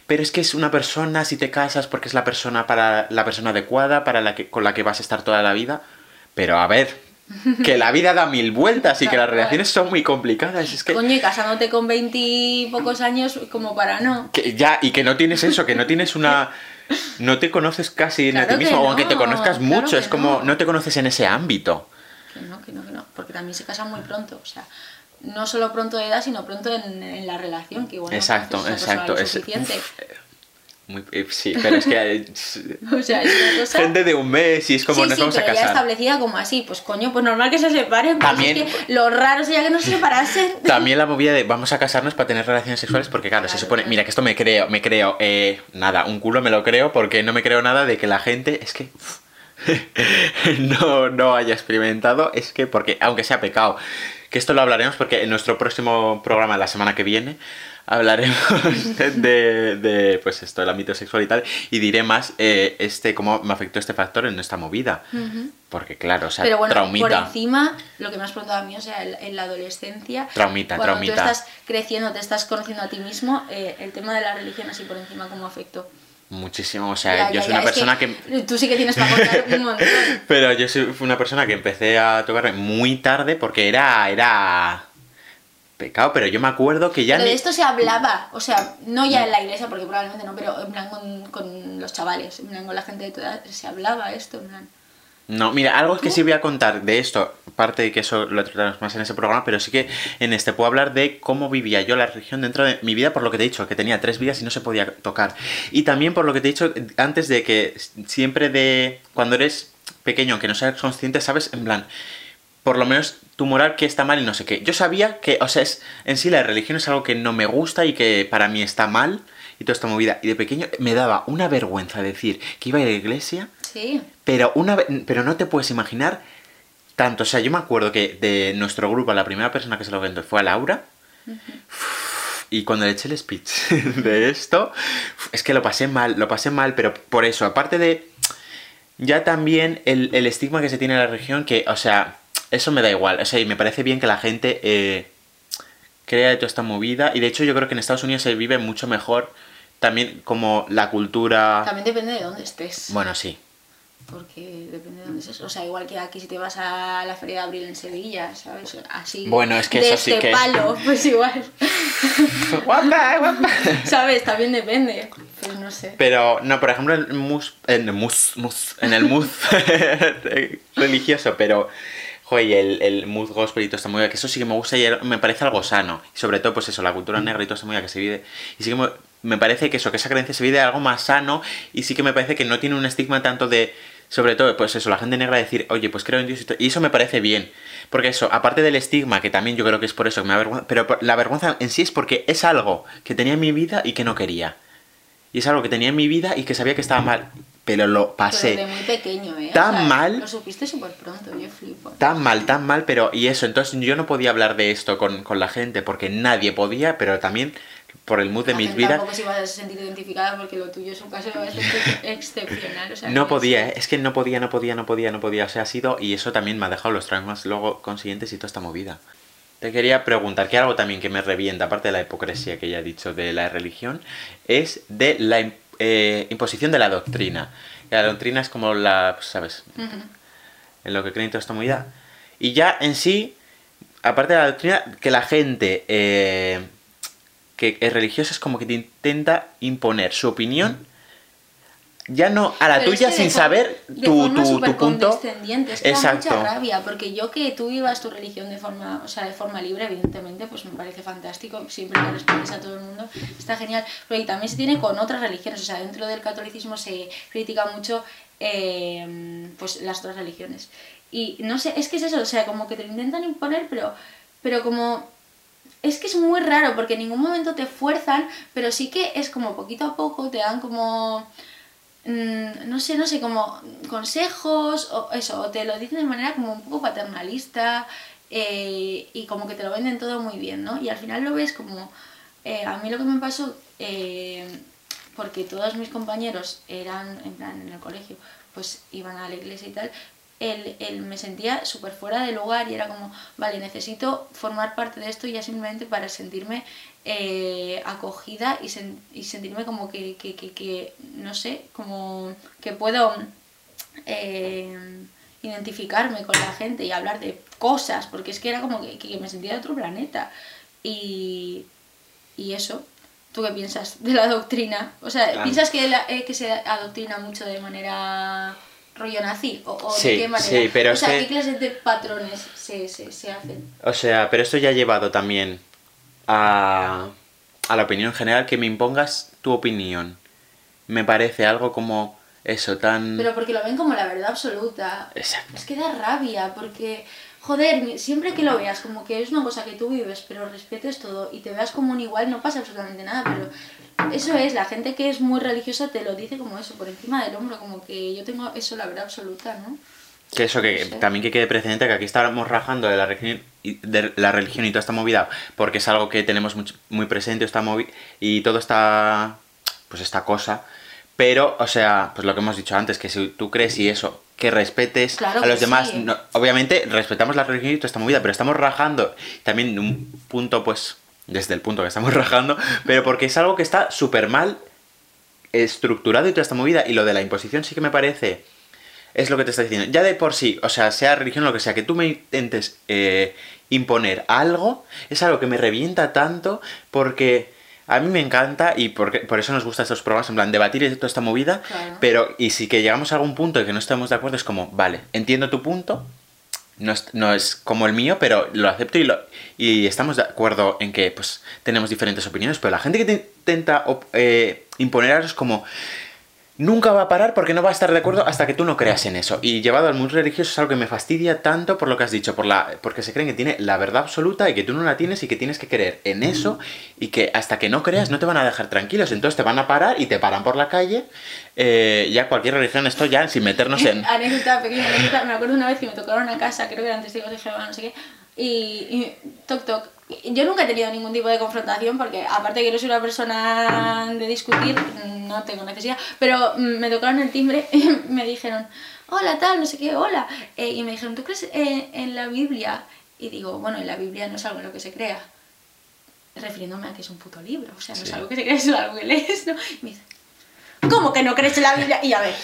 Pero es que es una persona si te casas porque es la persona para la persona adecuada, para la que, con la que vas a estar toda la vida. Pero a ver, que la vida da mil vueltas y que las relaciones son muy complicadas. Es que. Coño, y casándote con veintipocos años, como para no. que ya, y que no tienes eso, que no tienes una. No te conoces casi en a Claro ti mismo, que o aunque te no, conozcas mucho, es como no. no te conoces en ese ámbito. Que no, que no, que no. Porque también se casan muy pronto. O sea, no solo pronto de edad, sino pronto en, en la relación. Que igual no exacto, exacto. es- suficiente. Muy- eh, sí, pero es que hay [LAUGHS] O sea, es cosa. gente de un mes y es como sí, nos sí, vamos a pero ya casar. establecida como así, pues coño, pues normal que se separen. Pues También- es que lo raro sería que no se separasen. [LAUGHS] También la movida de vamos a casarnos para tener relaciones sexuales porque claro, se supone, claro. mira que esto me creo, me creo, eh, nada, un culo me lo creo porque no me creo nada de que la gente, es que [LAUGHS] no, no haya experimentado, es que porque, aunque sea pecado, que esto lo hablaremos porque en nuestro próximo programa la semana que viene hablaremos [LAUGHS] de, de, pues esto, el ámbito sexual y tal, y diré más eh, este cómo me afectó este factor en esta movida. Porque claro, o sea, Pero bueno, por traumita. encima, lo que me has preguntado a mí, o sea, en, la adolescencia, Traumita, cuando traumita. tú estás creciendo, te estás conociendo a ti mismo, eh, el tema de la religión así por encima, ¿cómo afectó? Muchísimo, o sea, Ya, yo ya, soy ya, una es persona que... Tú sí que tienes para contar un montón. [LAUGHS] Pero yo soy una persona que empecé a tocarme muy tarde porque era, era pecado, pero yo me acuerdo que ya... Pero ni- de esto se hablaba, o sea, no ya en la iglesia, porque probablemente no, pero en plan con, con los chavales, en plan con la gente de tu edad, se hablaba esto, en plan... No, mira, algo que sí voy a contar de esto, aparte de que eso lo trataremos más en ese programa, pero sí que en este puedo hablar de cómo vivía yo la religión dentro de mi vida, por lo que te he dicho, que tenía tres vidas y no se podía tocar. Y también por lo que te he dicho antes de que siempre de cuando eres pequeño, aunque no seas consciente, sabes, en plan, por lo menos tu moral que está mal y no sé qué. Yo sabía que, o sea, es, en sí la religión es algo que no me gusta y que para mí está mal y toda esta movida. Y de pequeño me daba una vergüenza decir que iba a ir a la iglesia Sí, pero, una, pero no te puedes imaginar tanto. O sea, yo me acuerdo que de nuestro grupo, la primera persona que se lo comentó fue a Laura. Y cuando le eché el speech [LAUGHS] de esto, es que lo pasé mal, lo pasé mal, pero por eso, aparte de ya también el, el estigma que se tiene en la región, que, o sea, eso me da igual. O sea, y me parece bien que la gente eh, crea de toda esta movida. Y de hecho, yo creo que en Estados Unidos se vive mucho mejor también como la cultura. también depende de dónde estés. Bueno, sí. Porque depende de dónde estés. O sea, igual que aquí si te vas a la Feria de Abril en Sevilla, ¿sabes? Así. Bueno, es que de eso sí este que- palo, pues igual. [LAUGHS] Guapa, guapa. ¿Sabes? También depende. Pero no sé. Pero, no, por ejemplo, en el mus, en el mus, mus- en el mus [LAUGHS] religioso, pero, joder, y el, el mus gospel y toda esta movida, que eso sí que me gusta y me parece algo sano. Y sobre todo, pues eso, la cultura negra y toda esta movida que se vive. Y sí que me, me parece que eso, que esa creencia se vive de algo más sano y sí que me parece que no tiene un estigma tanto de, sobre todo, pues eso, la gente negra decir, oye, pues creo en Dios y, y eso me parece bien. Porque eso, aparte del estigma, que también yo creo que es por eso que me avergüenza, pero la vergüenza en sí es porque es algo que tenía en mi vida y que no quería. Y es algo que tenía en mi vida y que sabía que estaba mal. Pero lo pasé Pero de muy pequeño, ¿eh? tan mal. Lo supiste súper pronto, yo flipo. tan mal, tan mal, pero... Y eso, entonces yo no podía hablar de esto con, con la gente porque nadie podía, pero también por el mood de La mis vidas... Tampoco se iba a sentir identificada porque lo tuyo es un caso [LAUGHS] excepcional. O sea, No podía, ¿eh? es que no podía, no podía, no podía, no podía. O sea, ha sido... Y eso también me ha dejado los traumas luego consiguientes y toda esta movida. Te quería preguntar, que algo también que me revienta, aparte de la hipocresía que ya he dicho de la religión, es de la eh, imposición de la doctrina. La doctrina es como la, pues, ¿sabes? En lo que creen toda esta movida. Y ya en sí, aparte de la doctrina, que la gente eh, que es religiosa es como que te intenta imponer su opinión ya no a la Pero es tuya que sin de saber de tu, tu, tu punto. condescendiente, es que da Exacto. mucha rabia, porque yo que tú vivas tu religión de forma, o sea, de forma libre, evidentemente, pues me parece fantástico, siempre que respetes a todo el mundo, está genial, pero y también se tiene con otras religiones, o sea, dentro del catolicismo se critica mucho eh, pues las otras religiones. Y no sé, es que es eso, o sea, como que te lo intentan imponer, pero, pero como es que es muy raro porque en ningún momento te fuerzan, pero sí que es como poquito a poco te dan como mm, no sé, no sé, como consejos o eso, o te lo dicen de manera como un poco paternalista eh, y como que te lo venden todo muy bien, ¿no? Y al final lo ves como eh, a mí lo que me pasó eh, porque todos mis compañeros eran en plan en el colegio, pues iban a la iglesia y tal, el, el- me sentía súper fuera de lugar y era como, vale, necesito formar parte de esto ya simplemente para sentirme eh, acogida y, sen- y sentirme como que, que, que, que, no sé, como que puedo eh, identificarme con la gente y hablar de cosas, porque es que era como que, que me sentía de otro planeta. Y, y eso, ¿tú qué piensas de la doctrina? O sea. ¿piensas que, la- eh, que se adoctrina mucho de manera rollo nazi? ¿O, o Sí, de qué manera? sí, pero o sea, ¿qué clases de patrones se, se, se hacen? O sea, pero esto ya ha llevado también a, a la opinión general que me impongas tu opinión. Me parece algo como eso, tan... Pero porque lo ven como la verdad absoluta. Exacto. Es que da rabia, porque, joder, siempre que lo veas como que es una cosa que tú vives, pero respetes todo y te veas como un igual, no pasa absolutamente nada, pero eso es, la gente que es muy religiosa te lo dice como eso, por encima del hombro, como que yo tengo eso, la verdad absoluta, ¿no? Que eso, que No sé. también que quede precedente que aquí estamos rajando de la religión y, de la religión y toda esta movida, porque es algo que tenemos muy presente esta movi y todo está, pues esta cosa. Pero, o sea, pues lo que hemos dicho antes, que si tú crees y eso, que respetes Claro a los demás. sí. no- obviamente respetamos la religión y toda esta movida, pero estamos rajando también un punto, pues, desde el punto que estamos [LAUGHS] rajando, pero porque es algo que está súper mal estructurado y toda esta movida. Y lo de la imposición sí que me parece es lo que te está diciendo. Ya de por sí, o sea, sea religión o lo que sea, que tú me intentes eh, imponer algo, es algo que me revienta tanto porque a mí me encanta y porque, por eso nos gustan estos programas, en plan, debatir y toda esta movida, Claro. pero y si que llegamos a algún punto de que no estamos de acuerdo, es como, vale, entiendo tu punto, no es, no es como el mío, pero lo acepto y, lo, y estamos de acuerdo en que pues tenemos diferentes opiniones, pero la gente que te intenta op- eh, imponer algo es como nunca va a parar porque no va a estar de acuerdo hasta que tú no creas en eso. Y llevado al mundo religioso es algo que me fastidia tanto por lo que has dicho, por la, porque se creen que tiene la verdad absoluta y que tú no la tienes y que tienes que creer en eso y que hasta que no creas no te van a dejar tranquilos. Entonces te van a parar y te paran por la calle. Eh, ya cualquier religión, esto ya sin meternos en... [LAUGHS] anécdota, pequeña anécdota. Me acuerdo una vez que me tocaron una casa, creo que eran testigos de Jehová, no sé qué, y, y toc toc. Yo nunca he tenido ningún tipo de confrontación porque, aparte que no soy una persona de discutir, no tengo necesidad. Pero mm, me tocaron el timbre [LAUGHS] y me dijeron, hola, tal, no sé qué, hola. Eh, y me dijeron, ¿tú crees eh, en la Biblia? Y digo, bueno, en la Biblia no es algo en lo que se crea. Refiriéndome a que es un puto libro, o sea, no es algo que se crea, [LAUGHS] es algo que lees, ¿no? Y me dice, ¿cómo que no crees en la Biblia? Y a ver,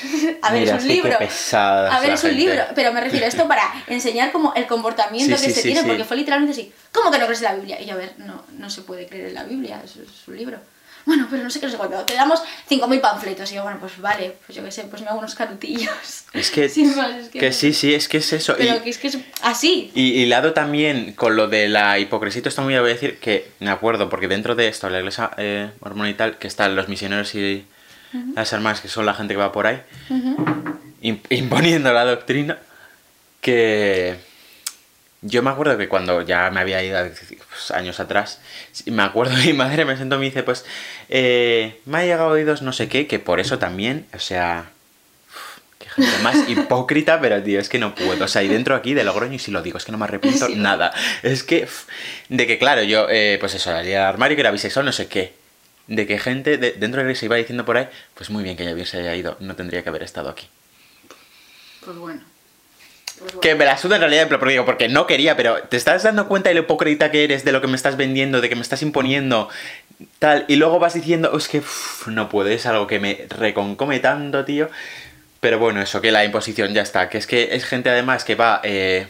a ver, Mira, es un sí, libro. A ver, es un gente. libro, pero me refiero a esto para enseñar como el comportamiento Sí, que sí, se tiene, porque fue literalmente así. ¿Cómo que no crees en la Biblia? Y a ver, no, no se puede creer en la Biblia, es, es un libro. Bueno, pero no sé qué, no sé cuánto. Te damos 5.000 panfletos. Y yo, bueno, pues vale, pues yo qué sé, pues me hago unos canutillos. Es que, [LAUGHS] Sin más, es que que no. sí, sí, es que es eso. Pero y, que es que es así. y hilado también con lo de la hipocresía, esto muy voy a decir que me acuerdo, porque dentro de esto, la iglesia eh, mormona y tal, que están los misioneros y las hermanas, que son la gente que va por ahí, imponiendo la doctrina, que yo me acuerdo que cuando ya me había ido pues, años atrás, me acuerdo [LAUGHS] mi madre me sentó y me dice, pues, eh, me ha llegado oídos no sé qué, que por eso también, o sea, qué gente más [LAUGHS] hipócrita, pero tío, es que no puedo, o sea, y dentro aquí de Logroño, y si lo digo, es que no me arrepiento Sí. nada, es que, de que claro, yo, eh, pues eso, salía al armario que era bisexual, no sé qué, de que gente de- dentro de la iglesia iba diciendo por ahí, pues muy bien que ya hubiese haya ido, no tendría que haber estado aquí. Pues bueno. Pues bueno. Que me la suda en realidad, pero digo, porque no quería, pero ¿te estás dando cuenta de lo hipócrita que eres, de lo que me estás vendiendo, de que me estás imponiendo, tal? Y luego vas diciendo, "Oh, es que no puedo, es algo que me reconcome tanto, tío. Pero bueno, eso, que la imposición ya está, que es que es gente además que va eh,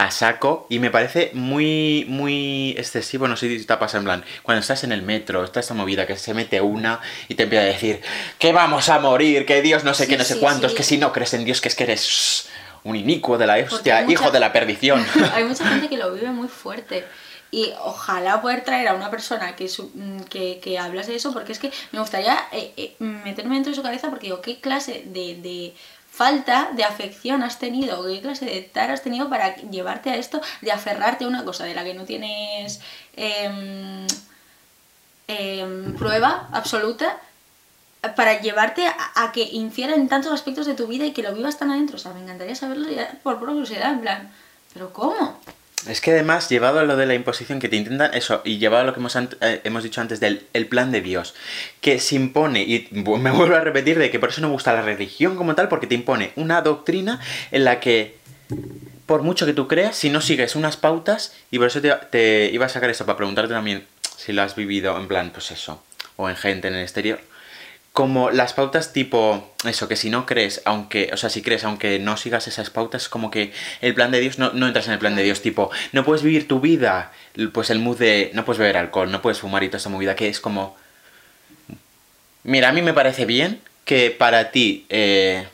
a saco y me parece muy, muy excesivo, no sé si te pasa en plan, cuando estás en el metro, está esta movida que se mete una y te empieza a decir que vamos a morir, que Dios no sé Sí, qué, no sé sí, cuántos, sí. que si no crees en Dios, que es que eres un inicuo de la hostia, mucha- hijo de la perdición. [LAUGHS] Hay mucha gente que [LAUGHS] lo vive muy fuerte. Y ojalá poder traer a una persona que, su- mm, que, que hablase de eso, porque es que me gustaría eh, eh, meterme dentro de su cabeza, porque digo, ¿qué clase de, de falta de afección has tenido? ¿Qué clase de tar has tenido para llevarte a esto, de aferrarte a una cosa de la que no tienes em, prueba absoluta? para llevarte a, que infiera en tantos aspectos de tu vida y que lo vivas tan adentro. O sea, me encantaría saberlo ya por curiosidad, en plan, ¿pero cómo? Es que además, llevado a lo de la imposición que te intentan, eso, y llevado a lo que hemos, eh, hemos dicho antes del el plan de Dios, que se impone, y me [LAUGHS] vuelvo a repetir de que por eso no gusta la religión como tal, porque te impone una doctrina en la que, por mucho que tú creas, si no sigues unas pautas, y por eso te, te iba a sacar esto para preguntarte también si lo has vivido en plan, pues eso, o en gente en el exterior, como las pautas tipo eso que si no crees aunque o sea si crees aunque no sigas esas pautas como que el plan de Dios no, no entras en el plan de Dios tipo no puedes vivir tu vida pues el mood de no puedes beber alcohol no puedes fumar y toda esta movida que es como mira a mí me parece bien que para ti eh,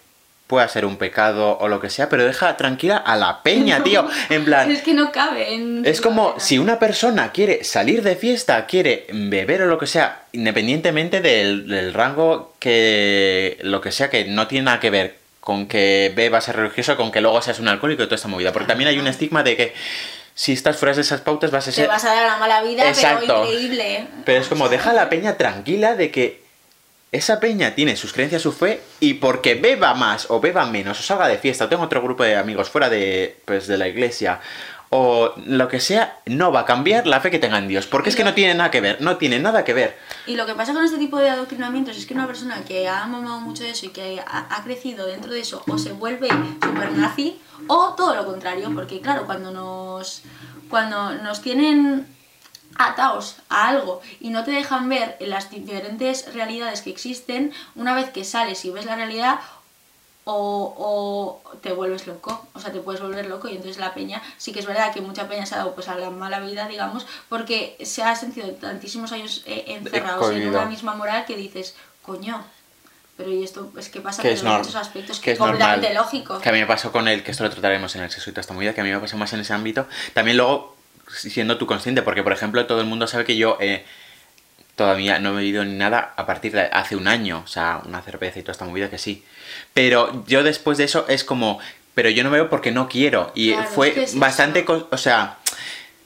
pueda ser un pecado o lo que sea pero deja tranquila a la peña tío en plan Es que no cabe en... es como si una persona quiere salir de fiesta, quiere beber o lo que sea, independientemente del, del rango que lo que sea, que no tiene nada que ver con que bebas ser religioso, con que luego seas un alcohólico y toda esta movida. Porque también hay un estigma de que si estás fuera de esas pautas vas a Te ser... vas a dar una mala vida, Exacto. pero increíble. Pero es como deja a la peña tranquila de que esa peña tiene sus creencias, su fe, y porque beba más o beba menos, o salga de fiesta, o tengo otro grupo de amigos fuera de, pues, de la iglesia, o lo que sea, no va a cambiar la fe que tenga en Dios. Porque es que no tiene nada que ver, no tiene nada que ver. Y lo que pasa con este tipo de adoctrinamientos es que una persona que ha mamado mucho de eso y que ha, ha crecido dentro de eso o se vuelve super nazi o todo lo contrario, porque claro, cuando nos, cuando nos tienen atados a algo y no te dejan ver las diferentes realidades que existen, una vez que sales y ves la realidad, o, o te vuelves loco, o sea, te puedes volver loco y entonces la peña, sí que es verdad que mucha peña se ha dado pues a la mala vida, digamos, porque se ha sentido tantísimos años eh, encerrados en una misma moral que dices, coño, pero y esto es que pasa Que en muchos aspectos que es completamente normal. lógico. Que a mí me pasó con él, que esto lo trataremos en el sexo y toda esta movida, que a mí me pasó más en ese ámbito. También luego, siendo tú consciente, porque por ejemplo todo el mundo sabe que yo eh, todavía no he bebido ni nada a partir de hace un año, o sea, una cerveza y toda esta movida que sí. Pero yo después de eso es como, pero yo no bebo porque no quiero. Y Claro, fue es que es bastante, o sea,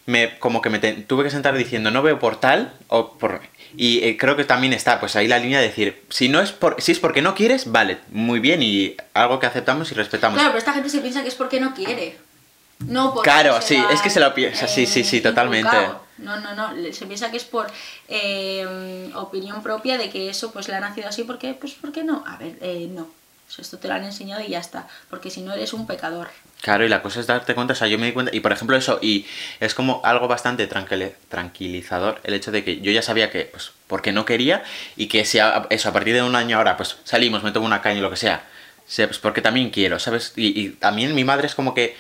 me, como que me te- tuve que sentar diciendo no veo por tal o por y eh, creo que también está pues ahí la línea de decir si no es por si es porque no quieres vale muy bien y algo que aceptamos y respetamos Claro, pero esta gente se piensa que es porque no quiere. No porque Claro, sí, es que se lo piensa, sí, sí, sí, totalmente. No, no, no, se piensa que es por eh, opinión propia de que eso pues le ha nacido así porque pues ¿por qué no? A ver, eh, no. O sea, esto te lo han enseñado y ya está, porque si no eres un pecador. claro y la cosa es darte cuenta o sea yo me di cuenta y por ejemplo eso y es como algo bastante tranquili- tranquilizador el hecho de que yo ya sabía que pues porque no quería y que si a- eso a partir de un año ahora pues salimos me tomo una caña y lo que sea sea, pues porque también quiero sabes y, y también mi madre es como que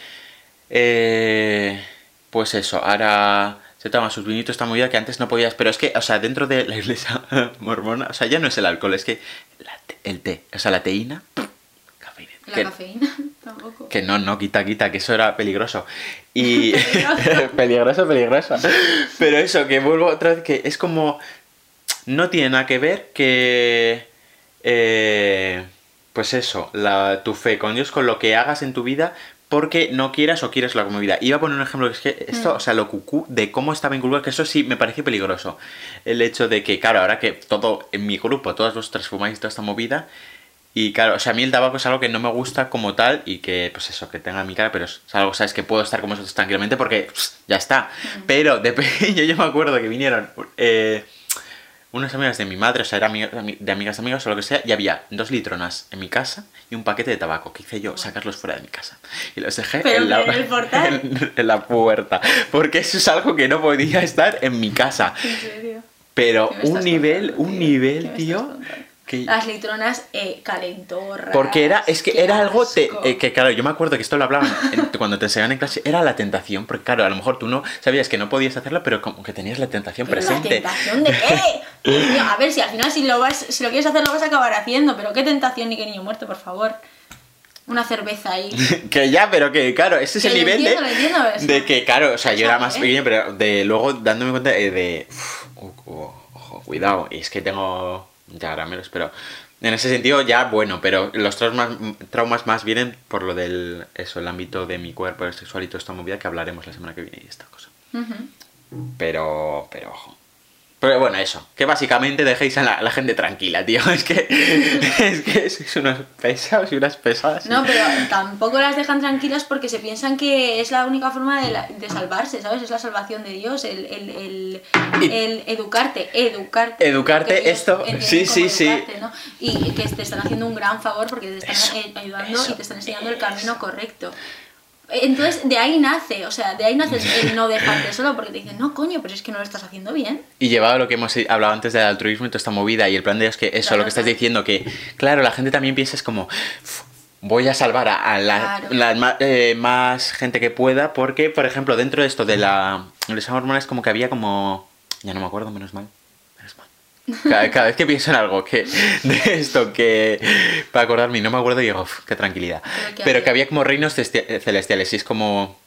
eh, pues eso ahora se toma sus vinitos esta movida que antes no podías pero es que o sea dentro de la iglesia [LAUGHS] mormona o sea ya no es el alcohol es que la te- el té o sea la teína [LAUGHS] cafeína, La que- cafeína [LAUGHS] tampoco. que no, no, quita, quita, que eso era peligroso. Y. Peligroso. peligroso, peligroso. Pero eso, que vuelvo otra vez, que es como. No tiene nada que ver que. eh, pues eso, la, tu fe con Dios, con lo que hagas en tu vida, porque no quieras o quieres la comida. Iba a poner un ejemplo, que es que esto, Mm. o sea, lo cucú de cómo estaba inculcado, que eso sí me parece peligroso. El hecho de que, claro, ahora que todo, en mi grupo, todos vosotros fumáis toda esta movida, y claro, o sea, a mí el tabaco es algo que no me gusta como tal y que, pues eso, que tenga en mi cara, pero es algo, ¿sabes? Que puedo estar con vosotros tranquilamente porque pss, ya está. Pero de [LAUGHS] pequeño yo me acuerdo que vinieron eh, unas amigas de mi madre, o sea, era amiga- de amigas amigas o lo que sea, y había dos litronas en mi casa y un paquete de tabaco. que hice yo? Sacarlos fuera de mi casa. Y los dejé Pero en, la, en el [LAUGHS] portal. en- en la puerta. Porque eso es algo que no podía estar en mi casa. ¿En serio? Pero ¿Qué me un nivel, contando, un nivel, tío. Que- Las litronas eh, calentorras. Porque era, es que era algo te- eh, que, claro, yo me acuerdo que esto lo hablaban en- [LAUGHS] cuando te enseñaban en clase, era la tentación, porque claro, a lo mejor tú no sabías que no podías hacerlo, pero como que tenías la tentación Pero presente. ¿La tentación de qué? A ver, si al final si lo, vas, si lo quieres hacer lo vas a acabar haciendo, pero qué tentación ni qué niño muerto, por favor. Una cerveza ahí. [LAUGHS] que ya, pero que claro, ese es Que el nivel entiendo, de, lo entiendo, de que, claro, o sea, yo era más ¿eh? pequeño, pero de luego dándome cuenta eh, de, uf, uh, ojo, cuidado, y es que tengo ya grameros, pero en ese sentido ya, bueno, pero los traumas, traumas más vienen por lo del, eso, el ámbito de mi cuerpo, el sexual y toda esta movida que hablaremos la semana que viene y esta cosa. Pero, pero ojo. Pero bueno, eso, que básicamente dejéis a la, la gente tranquila, tío. [LAUGHS] Es que, es que sois unos pesados y unas pesadas. No, pero tampoco las dejan tranquilas porque se piensan que es la única forma de, la- de salvarse, ¿sabes? Es la salvación de Dios, el, el, el, el educarte, educarte. Educarte, esto, sí, sí, sí. Y que te están haciendo un gran favor porque te están Eso, eh, ayudando eso, y te están enseñando el camino correcto. Entonces, de ahí nace, o sea, de ahí nace el [LAUGHS] no dejarte solo porque te dicen, no, coño, pero es que no lo estás haciendo bien. Y llevado a lo que hemos hablado antes del altruismo y toda esta movida y el plan de Dios, que eso, Claro, lo que estás claro. diciendo, que claro, la gente también piensa es como, "Uf, voy a salvar a, la, Claro. la eh, más gente que pueda, porque, por ejemplo, dentro de esto de la lesión hormonal es como que había como, ya no me acuerdo, menos mal. Cada, cada vez que pienso en algo que de esto que para acordarme y no me acuerdo digo, "Uf, qué tranquilidad. Pero que Pero había- que había como reinos cesti- celestiales y es como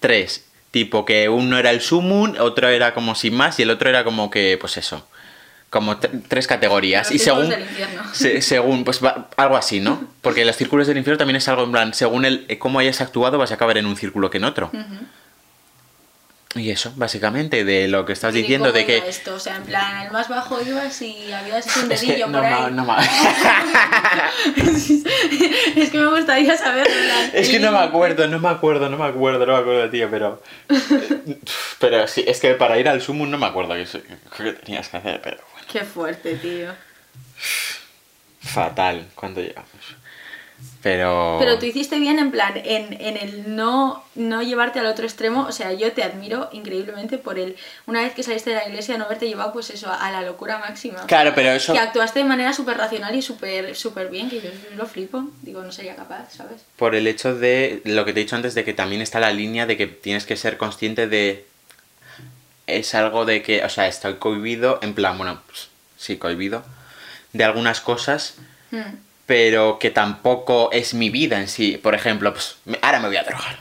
tres. Tipo que uno era el sumun, otro era como sin más y el otro era como que, pues eso. Como tre- tres categorías. Los y según. del infierno. se- según, pues va- algo así, ¿no? [LAUGHS] Porque los círculos del infierno también es algo en plan, según el eh, cómo hayas actuado, vas a acabar en un círculo que en otro. Ujú. Y eso, básicamente, de lo que estás ¿Y diciendo, de que. esto? O sea, en plan, el más bajo ibas y habías hecho un Es que dedillo no, por ahí. ma- no ma- [LAUGHS] es que me gustaría plan, Es que no me acuerdo, no me acuerdo, no me acuerdo, no me acuerdo, tío, pero. [LAUGHS] Pero sí, es que para ir al sumo no me acuerdo eso- que tenías que hacer, pero bueno. Qué fuerte, tío. Fatal, cuando llegamos. Pero. Pero tú hiciste bien en plan, en, en el no, no llevarte al otro extremo. O sea, yo te admiro increíblemente por el, una vez que saliste de la iglesia, no haberte llevado pues eso, a la locura máxima. Claro, pero eso. Que actuaste de manera súper racional y súper súper bien, que yo lo flipo. Digo, no sería capaz, ¿sabes? Por el hecho de lo que te he dicho antes, de que también está la línea de que tienes que ser consciente de. Es algo de que, o sea, estoy cohibido, en plan, bueno, pues, sí, cohibido, de algunas cosas, Hmm. Pero que tampoco es mi vida en sí. Por ejemplo, pues, ahora me voy a drogar.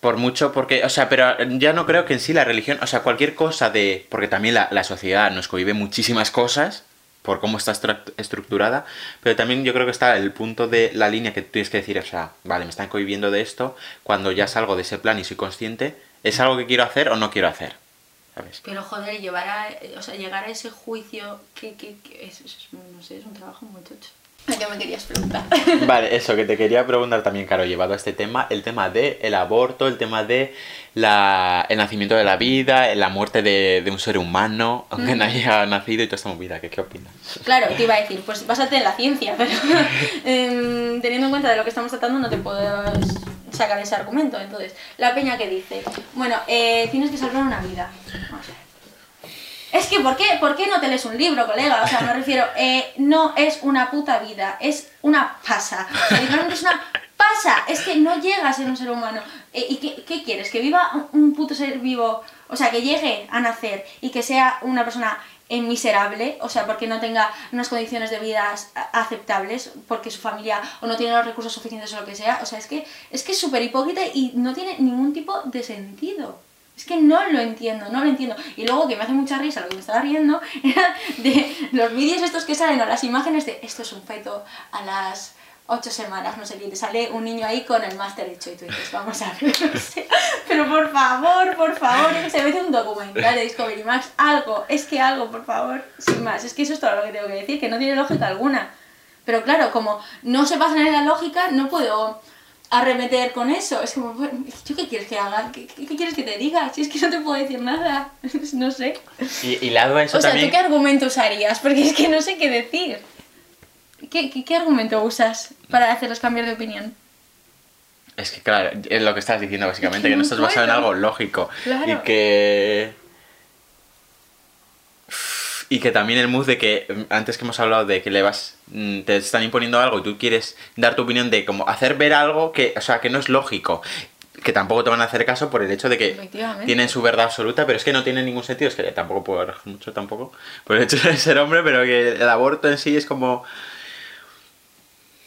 Por mucho, porque, o sea, pero ya no creo que en sí la religión, o sea, cualquier cosa de. Porque también la, la sociedad nos cohibe muchísimas cosas por cómo está estru- estructurada, pero también yo creo que está el punto de la línea que tienes que decir, o sea, vale, me están cohibiendo de esto, cuando ya salgo de ese plan y soy consciente, ¿es algo que quiero hacer o no quiero hacer? ¿Sabes? Pero joder, llevar a, o sea, llegar a ese juicio que, que, que es, es un trabajo muy tocho. ¿A qué me querías preguntar? [LAUGHS] Vale, eso que te quería preguntar también, Caro, llevado a este tema, el tema de el aborto, el tema de la, el nacimiento de la vida, la muerte de, de un ser humano, aunque no haya nacido y toda esta movida, ¿qué, qué opinas? Claro, te iba a decir, pues básate en la ciencia, pero [LAUGHS] em, teniendo en cuenta de lo que estamos tratando no te puedo sacar ese argumento. Entonces, la peña que dice, bueno, eh, tienes que salvar una vida. Vamos a ver. Es que, ¿por qué, ¿por qué no te lees un libro, colega? O sea, me refiero, eh, no es una puta vida, es una pasa. Literalmente es una pasa. Es que no llega a ser un ser humano. Eh, ¿Y qué, quieres? ¿Que viva un- puto ser vivo? O sea, que llegue a nacer y que sea una persona miserable, o sea, porque no tenga unas condiciones de vida aceptables, porque su familia o no tiene los recursos suficientes o lo que sea. O sea, es que es que es súper hipócrita y no tiene ningún tipo de sentido. Es que no lo entiendo, no lo entiendo. Y luego que me hace mucha risa lo que me estaba riendo [LAUGHS] de los vídeos estos que salen o las imágenes de esto es un feto a las ocho semanas, no sé qué, te sale un niño ahí con el máster hecho y tú dices, vamos a ver, no sé, [LAUGHS] pero por favor, por favor, se mete un documental de Discovery Max, algo, es que algo, por favor, sin más, es que eso es todo lo que tengo que decir, que no tiene lógica alguna. Pero claro, como no se basan en la lógica, no puedo arremeter con eso. Es como, bueno, ¿yo qué quieres que haga? ¿Qué, qué- qué quieres que te diga? Si es que no te puedo decir nada. [LAUGHS] no sé. Y, y lado a eso o sea, también... ¿tú qué argumento usarías? Porque es que no sé qué decir. ¿Qué, qué, qué argumento usas para hacerlos cambiar de opinión? Es que claro, es lo que estás diciendo básicamente, que no [LAUGHS] estás basado en algo lógico. Claro. Y que... Y que también el mood de que, mm, antes que hemos hablado de que le vas, mm, te están imponiendo algo y tú quieres dar tu opinión de como hacer ver algo que, o sea, que no es lógico. Que tampoco te van a hacer caso por el hecho de que tienen su verdad absoluta, pero es que no tiene ningún sentido. Es que tampoco puedo hablar mucho tampoco por el hecho de ser hombre, pero que el aborto en sí es como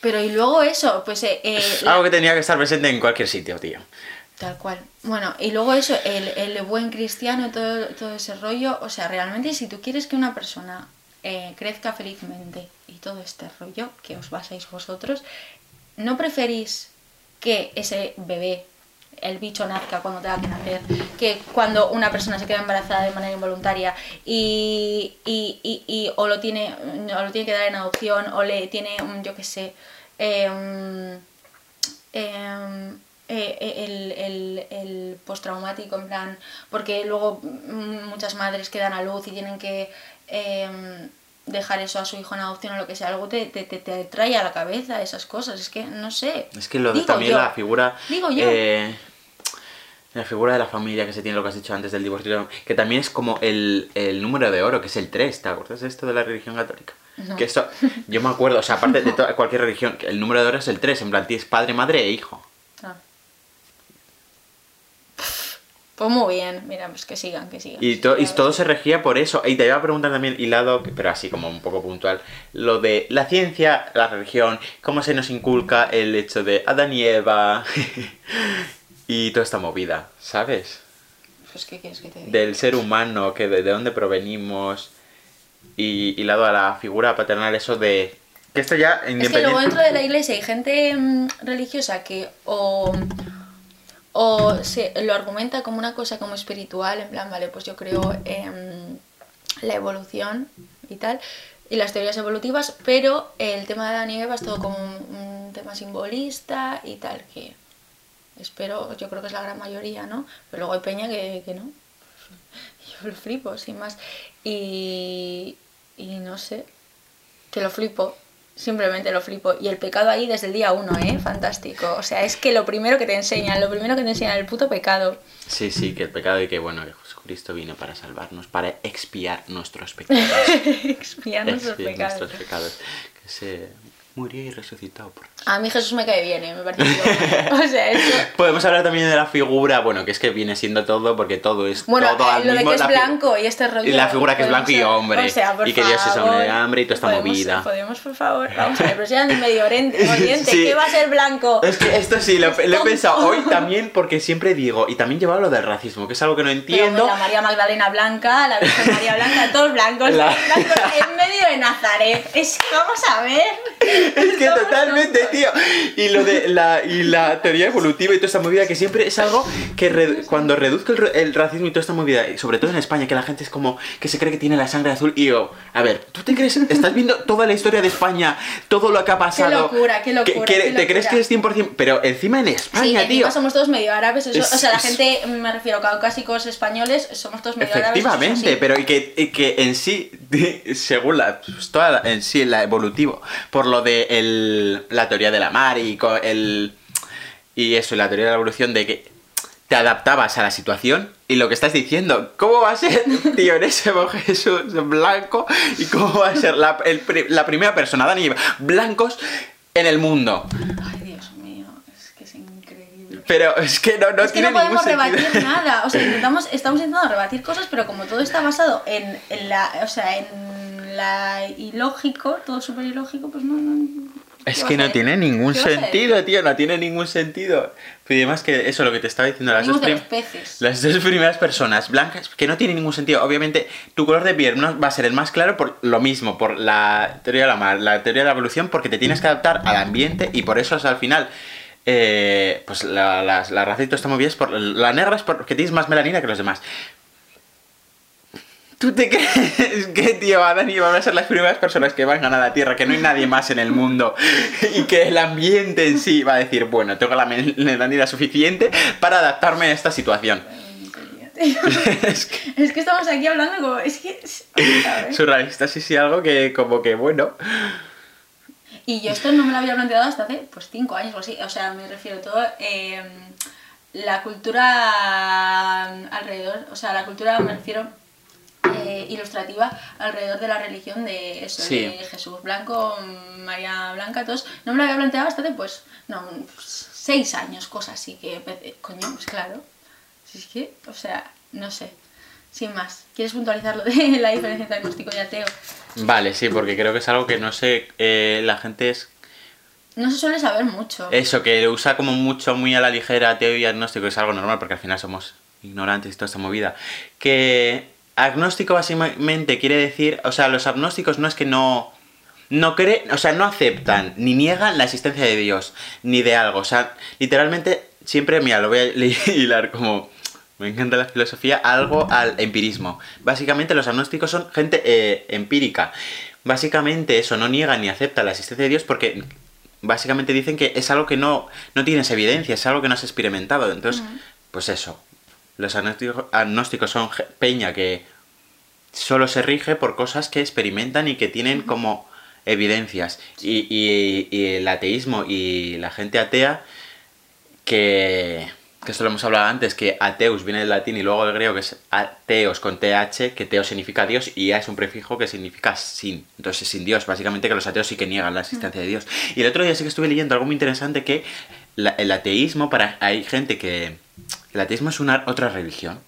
Pero y luego eso, pues eh, eh, la- algo que tenía que estar presente en cualquier sitio, tío. Tal cual. Bueno, y luego eso, el, el buen cristiano, todo, todo ese rollo, o sea, realmente si tú quieres que una persona eh, crezca felizmente y todo este rollo que os basáis vosotros, ¿no preferís que ese bebé, el bicho nazca cuando tenga que nacer, que cuando una persona se queda embarazada de manera involuntaria y, y, y, y o, lo tiene, o lo tiene que dar en adopción o le tiene, mm, yo qué sé, eh, eh, eh, el, el, el postraumático, en plan, porque luego mm, muchas madres quedan a luz y tienen que em, dejar eso a su hijo en adopción o lo que sea, algo te, te, te, te trae a la cabeza esas cosas, es que no sé. Es que lo de Digo también yo. la figura. Digo yo. eh, la figura de la familia que se tiene, lo que has dicho antes del divorcio, que también es como el, el número de oro, que es el 3, ¿te acuerdas de esto de la religión católica? No. Que esto, yo me acuerdo, o sea, aparte de toda, cualquier religión, el número de oro es el 3, en plan, tienes padre, madre e hijo. Ah. Pues muy bien, mira, pues que sigan, que sigan. Y, to- y todo se regía por eso. Y te iba a preguntar también, hilado, pero así como un poco puntual, lo de la ciencia, la religión, cómo se nos inculca el hecho de Adán y Eva [LAUGHS] y toda esta movida, ¿sabes? Pues qué quieres que te diga. Del ser humano, que de, de dónde provenimos, y hilado a la figura paternal, eso de... Que esto ya, Es que independiente... luego dentro de la iglesia hay gente mm, religiosa que o, o se lo argumenta como una cosa como espiritual, en plan, vale, pues yo creo en la evolución y tal, y las teorías evolutivas, pero el tema de y Eva es todo como un, un tema simbolista y tal, que espero, yo creo que es la gran mayoría, ¿no? Pero luego hay peña que, que no. [LAUGHS] Yo lo flipo, sin más. Y, y no sé, que lo flipo. Simplemente lo flipo. Y el pecado ahí desde el día uno, ¿eh? Fantástico. O sea, es que lo primero que te enseñan, lo primero que te enseñan, el puto pecado. Sí, sí, que el pecado y que, bueno, que Jesucristo vino para salvarnos, para expiar nuestros pecados. [LAUGHS] Expiar nuestros Expiar pecados. nuestros pecados. Que se murió y resucitó por A mí Jesús me cae bien, ¿eh? Me parece [LAUGHS] O sea, esto... Podemos hablar también de la figura, bueno, que es que viene siendo todo, porque todo es Bueno, todo eh, al lo de mismo, que es blanco y este rollo... y la figura que es blanco y hombre, O sea, por y que Dios es hombre de hambre y toda esta podemos- movida. Podemos, por favor, vamos a ver, pero si eran de Medio Oriente, [LAUGHS] Oriente Sí. ¿qué va a ser blanco? Es que esto sí, lo, Es lo he pensado hoy [LAUGHS] también porque siempre digo, y también llevaba lo del racismo, que es algo que no Pero entiendo. la María Magdalena blanca, la Virgen María blanca, todos blancos, La- todos blancos en medio de Nazaret. Es que vamos a ver. Es que totalmente, tío. Y lo de la, y la teoría evolutiva y toda esta movida, que siempre es algo que re- cuando reduzco el, el racismo y toda esta movida, y sobre todo en España, que la gente es como que se cree que tiene la sangre azul. Y yo, a ver, ¿tú te crees? [LAUGHS] ¿Estás viendo toda la historia de España? Todo lo que ha pasado. locura, qué locura, que- qué ¿Te crees locura. que es 100%? Pero encima en Sí, España, encima tío. somos todos medio árabes, eso- Es- o sea, la gente, me refiero, caucásicos españoles, somos todos medio árabes. eso es Efectivamente, pero y que, y que en sí, [LAUGHS] según la, pues, toda la- en sí, la evolutivo, por lo de el, la teoría de la mar y el y eso, la teoría de la evolución de que te adaptabas a la situación y lo que estás diciendo, ¿cómo va a ser, [LAUGHS] tío, eres Jesús blanco y cómo va a ser la, el pri- la primera persona, Dani, blancos en el mundo? Ay, Dios mío, es que es increíble. Pero es que no, no es que no podemos rebatir sentido. nada, o sea, intentamos, estamos intentando rebatir cosas, pero como todo está basado en, en la, o sea, en la ilógico, todo súper ilógico, pues no, no Es ¿qué que no tiene ningún sentido, tío, no tiene ningún sentido. Y además que eso, lo que te estaba diciendo, las dos, prim- las dos primeras personas blancas, que no tiene ningún sentido. Obviamente, tu color de piel no va a ser el más claro por lo mismo, por la teoría de la mar, la teoría de la evolución, porque te tienes que adaptar al ambiente y por eso, sea, al final, eh, pues la, la y todo está muy bien, es por, la negra es porque tienes más melanina que los demás. ¿Tú te crees que, tío, Adán y Eva van a ser las primeras personas que van a la Tierra, que no hay nadie más en el mundo y que el ambiente en sí va a decir, bueno, tengo la mel- melanina suficiente para adaptarme a esta situación? [LAUGHS] es que Es que estamos aquí hablando como, es que, surrealista, sí, sí, algo que como que, bueno, Y yo esto no me lo había planteado hasta hace pues cinco años o así. O sea, me refiero todo eh, la cultura alrededor, o sea, la cultura me refiero eh, ilustrativa alrededor de la religión de eso, Sí. de Jesús Blanco, María Blanca, todos. No me lo había planteado hasta después, no, pues, seis años, cosas así, que, empecé- coño, pues claro. Si es que, o sea, no sé. Sin más, ¿quieres puntualizar lo de [LAUGHS] la diferencia entre agnóstico y ateo? Vale, sí, porque creo que es algo que no sé, eh, la gente es No se suele saber mucho. Eso, que usa como mucho, muy a la ligera ateo y agnóstico, es algo normal porque al final somos ignorantes y toda esta movida. Que agnóstico básicamente quiere decir, o sea, los agnósticos no es que no... No creen, o sea, no aceptan ni niegan la existencia de Dios, ni de algo. O sea, literalmente, siempre, mira, lo voy a [LAUGHS] hilar como. Me encanta la filosofía, algo al empirismo. Básicamente, los agnósticos son gente eh, empírica. Básicamente, eso no niegan ni aceptan la existencia de Dios porque básicamente dicen que es algo que no, no tienes evidencia, es algo que no has experimentado. Entonces, pues eso. Los agnósticos, son peña que solo se rige por cosas que experimentan y que tienen como evidencias. Y, y- y el ateísmo y la gente atea, que, que esto lo hemos hablado antes, que ateus viene del latín y luego del griego que es ateos con th, que teo significa Dios y a es un prefijo que significa sin. Entonces sin Dios, básicamente que los ateos sí que niegan la existencia de Dios. Y el otro día sí que estuve leyendo algo muy interesante que la- el ateísmo, para hay gente que... El ateísmo es una otra religión.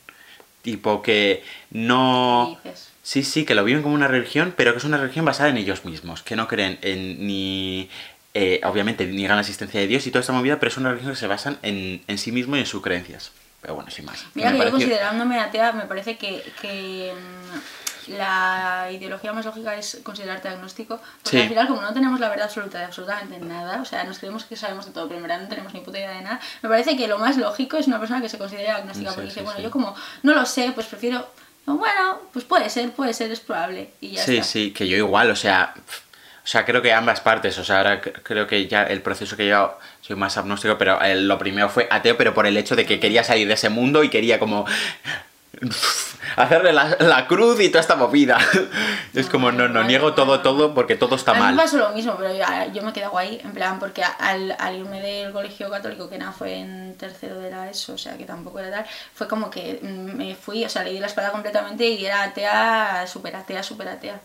Tipo que no... Sí, sí, que lo viven como una religión, pero que es una religión basada en ellos mismos, que no creen en ni... eh, obviamente niegan la existencia de Dios y toda esta movida, pero es una religión que se basan en, en sí mismo y en sus creencias. Pero bueno, sin más. Mira que yo pareció- considerándome atea, me parece que, que, mm, la ideología más lógica es considerarte agnóstico, porque Sí. al final como no tenemos la verdad absoluta de absolutamente nada, o sea, nos creemos que sabemos de todo, pero en verdad no tenemos ni puta idea de nada, me parece que lo más lógico es una persona que se considere agnóstica, Sí, porque sí, dice, bueno, yo como no lo sé, pues prefiero, bueno, pues puede ser, puede ser, es probable, y ya Sí, está. sí, que yo igual, o sea... O sea, creo que ambas partes, o sea, ahora creo que ya el proceso que he llevado, soy más agnóstico, pero eh, lo primero fue ateo, pero por el hecho de que quería salir de ese mundo y quería como [LAUGHS] hacerle la, la cruz y toda esta movida. [LAUGHS] Es como, no, no, niego todo, todo, porque todo está a mí me mal. pasó lo mismo, pero ya- yo me quedé guay, en plan, porque al, al irme del colegio católico, que nada, fue en tercero de la ESO, o sea, que tampoco era tal, fue como que mm, me fui, o sea, le di la espalda completamente y era atea, súper atea, súper atea.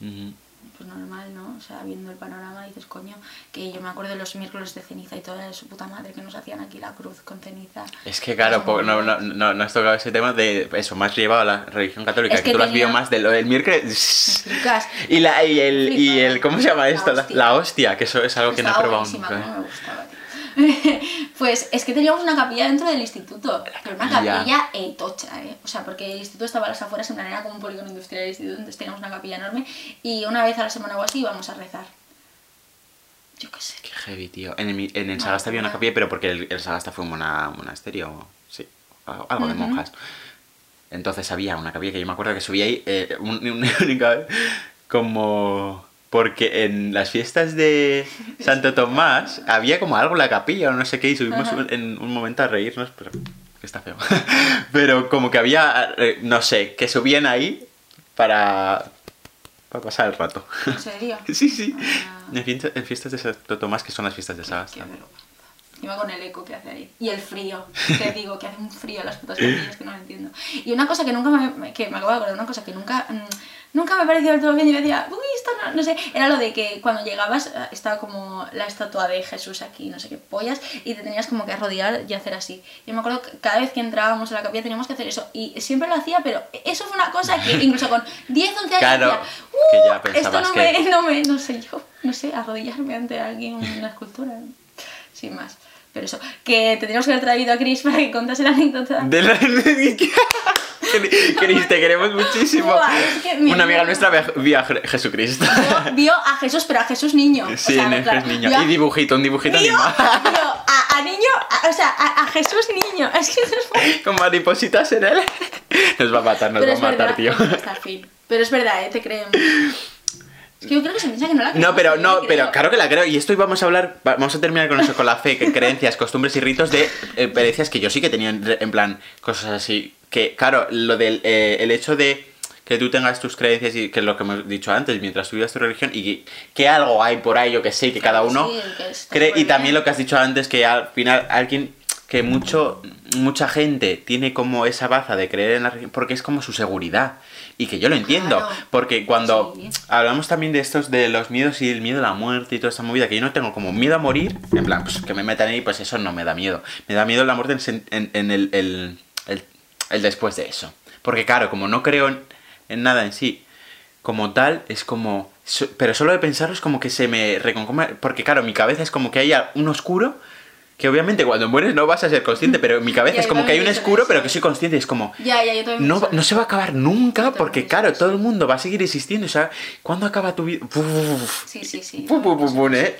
Ujú. Pues normal, ¿no? O sea, viendo el panorama dices, coño, que yo me acuerdo de los miércoles de ceniza y toda su puta madre que nos hacían aquí la cruz con ceniza. Es que claro, no, no, no, no has tocado ese tema de eso, más llevado a la religión católica, Es que, que tú lo has tenía- visto más de lo del miércoles. Y, la, y, el, y el, ¿cómo se llama La esto? La, hostia. la hostia, que eso es algo que no he probado nunca. cómo me gustaba, tío. [LAUGHS] pues es que teníamos una capilla dentro del instituto, pero una capilla. eh, tocha, ¿eh? O sea, porque el instituto estaba a las afueras, en plan era como un polígono industrial del instituto, entonces teníamos una capilla enorme y una vez a la semana o así íbamos a rezar. Yo qué sé. Qué heavy, tío. En el, en el Sagasta había una capilla, pero porque el, el Sagasta fue un mona- monasterio, sí, algo algo de monjas. Entonces había una capilla que yo me acuerdo que subía ahí eh, un- una [LAUGHS] única vez, como... Porque en las fiestas de Santo Tomás había como algo en la capilla o no sé qué y subimos Ajá. en un momento a reírnos, pero que está feo. [LAUGHS] pero como que había, eh, no sé, que subían ahí para, para pasar el rato. ¿En serio? [LAUGHS] Sí, sí. Ah. En, fiesta- en fiestas de Santo Tomás, que son las fiestas de Qué Sagasta. Encima con el eco que hace ahí. Y el frío. [LAUGHS] Te digo que hace un frío las putas capillas que no lo entiendo. Y una cosa que nunca me, me- que me acabo de acordar, una cosa que nunca, mm, nunca me pareció del todo bien y yo decía, uy, esto no, no sé, era lo de que cuando llegabas eh, estaba como la estatua de Jesús aquí, no sé qué pollas, y te tenías como que arrodillar y hacer así. Yo me acuerdo que cada vez que entrábamos a la capilla teníamos que hacer eso. Y siempre lo hacía, pero eso fue una cosa que [LAUGHS] incluso con 10, 11 años Claro, decía, que ya "Uh, esto no que- me, [LAUGHS] no me, no sé yo, no sé, arrodillarme ante alguien en una escultura. Sin más. Pero eso, que tendríamos que haber traído a Chris para que contase la anécdota. De la... Cris, [LAUGHS] te queremos muchísimo. Buah, es que Una amiga nuestra vio a Je- Jesucristo. Vio, vio a Jesús, pero a Jesús niño. O Sí, sea, en el claro, es niño. a- Y dibujito, un dibujito vio, animado. vio a, a niño, a- o sea, a, Jesús niño. [LAUGHS] Es que muy- Con maripositas en él. Nos va a matar, nos Pero va a matar, verdad, tío. hasta el fin. Pero es verdad, ¿eh? Te creemos. Es que yo creo que se piensa que no la No, creemos, pero no, pero creo. claro que la creo. Y esto vamos a hablar, va- vamos a terminar con eso, con la fe, que [LAUGHS] creencias, costumbres y ritos de eh, perecias que yo sí que tenía en, en plan cosas así. Que, claro, lo del eh, el hecho de que tú tengas tus creencias y que es lo que hemos dicho antes, mientras tú vivas tu religión y que, algo hay por ahí, yo que sé, que cada uno sí, que cree. Y también lo que has dicho antes, que al final alguien que mucho mucha gente tiene como esa baza de creer en la religión porque es como su seguridad y que yo lo entiendo Claro. porque cuando Sí. hablamos también de estos de los miedos y el miedo a la muerte y toda esta movida que yo no tengo como miedo a morir en plan pues que me metan ahí pues eso no me da miedo me da miedo la muerte en, en- en el, el- el- el después de eso porque claro como no creo en, en nada en sí como tal es como so- pero solo de pensarlo es como que se me reconcoma porque claro mi cabeza es como que haya un oscuro que obviamente cuando mueres no vas a ser consciente pero mi cabeza Ya, es como que hay un en eso. pero que soy consciente es como Ya, ya, yo también no, en no se va a acabar nunca porque claro todo el mundo va a seguir existiendo o sea ¿cuándo acaba tu vida? Uf, Sí, sí, sí. pu, pu, ¿eh?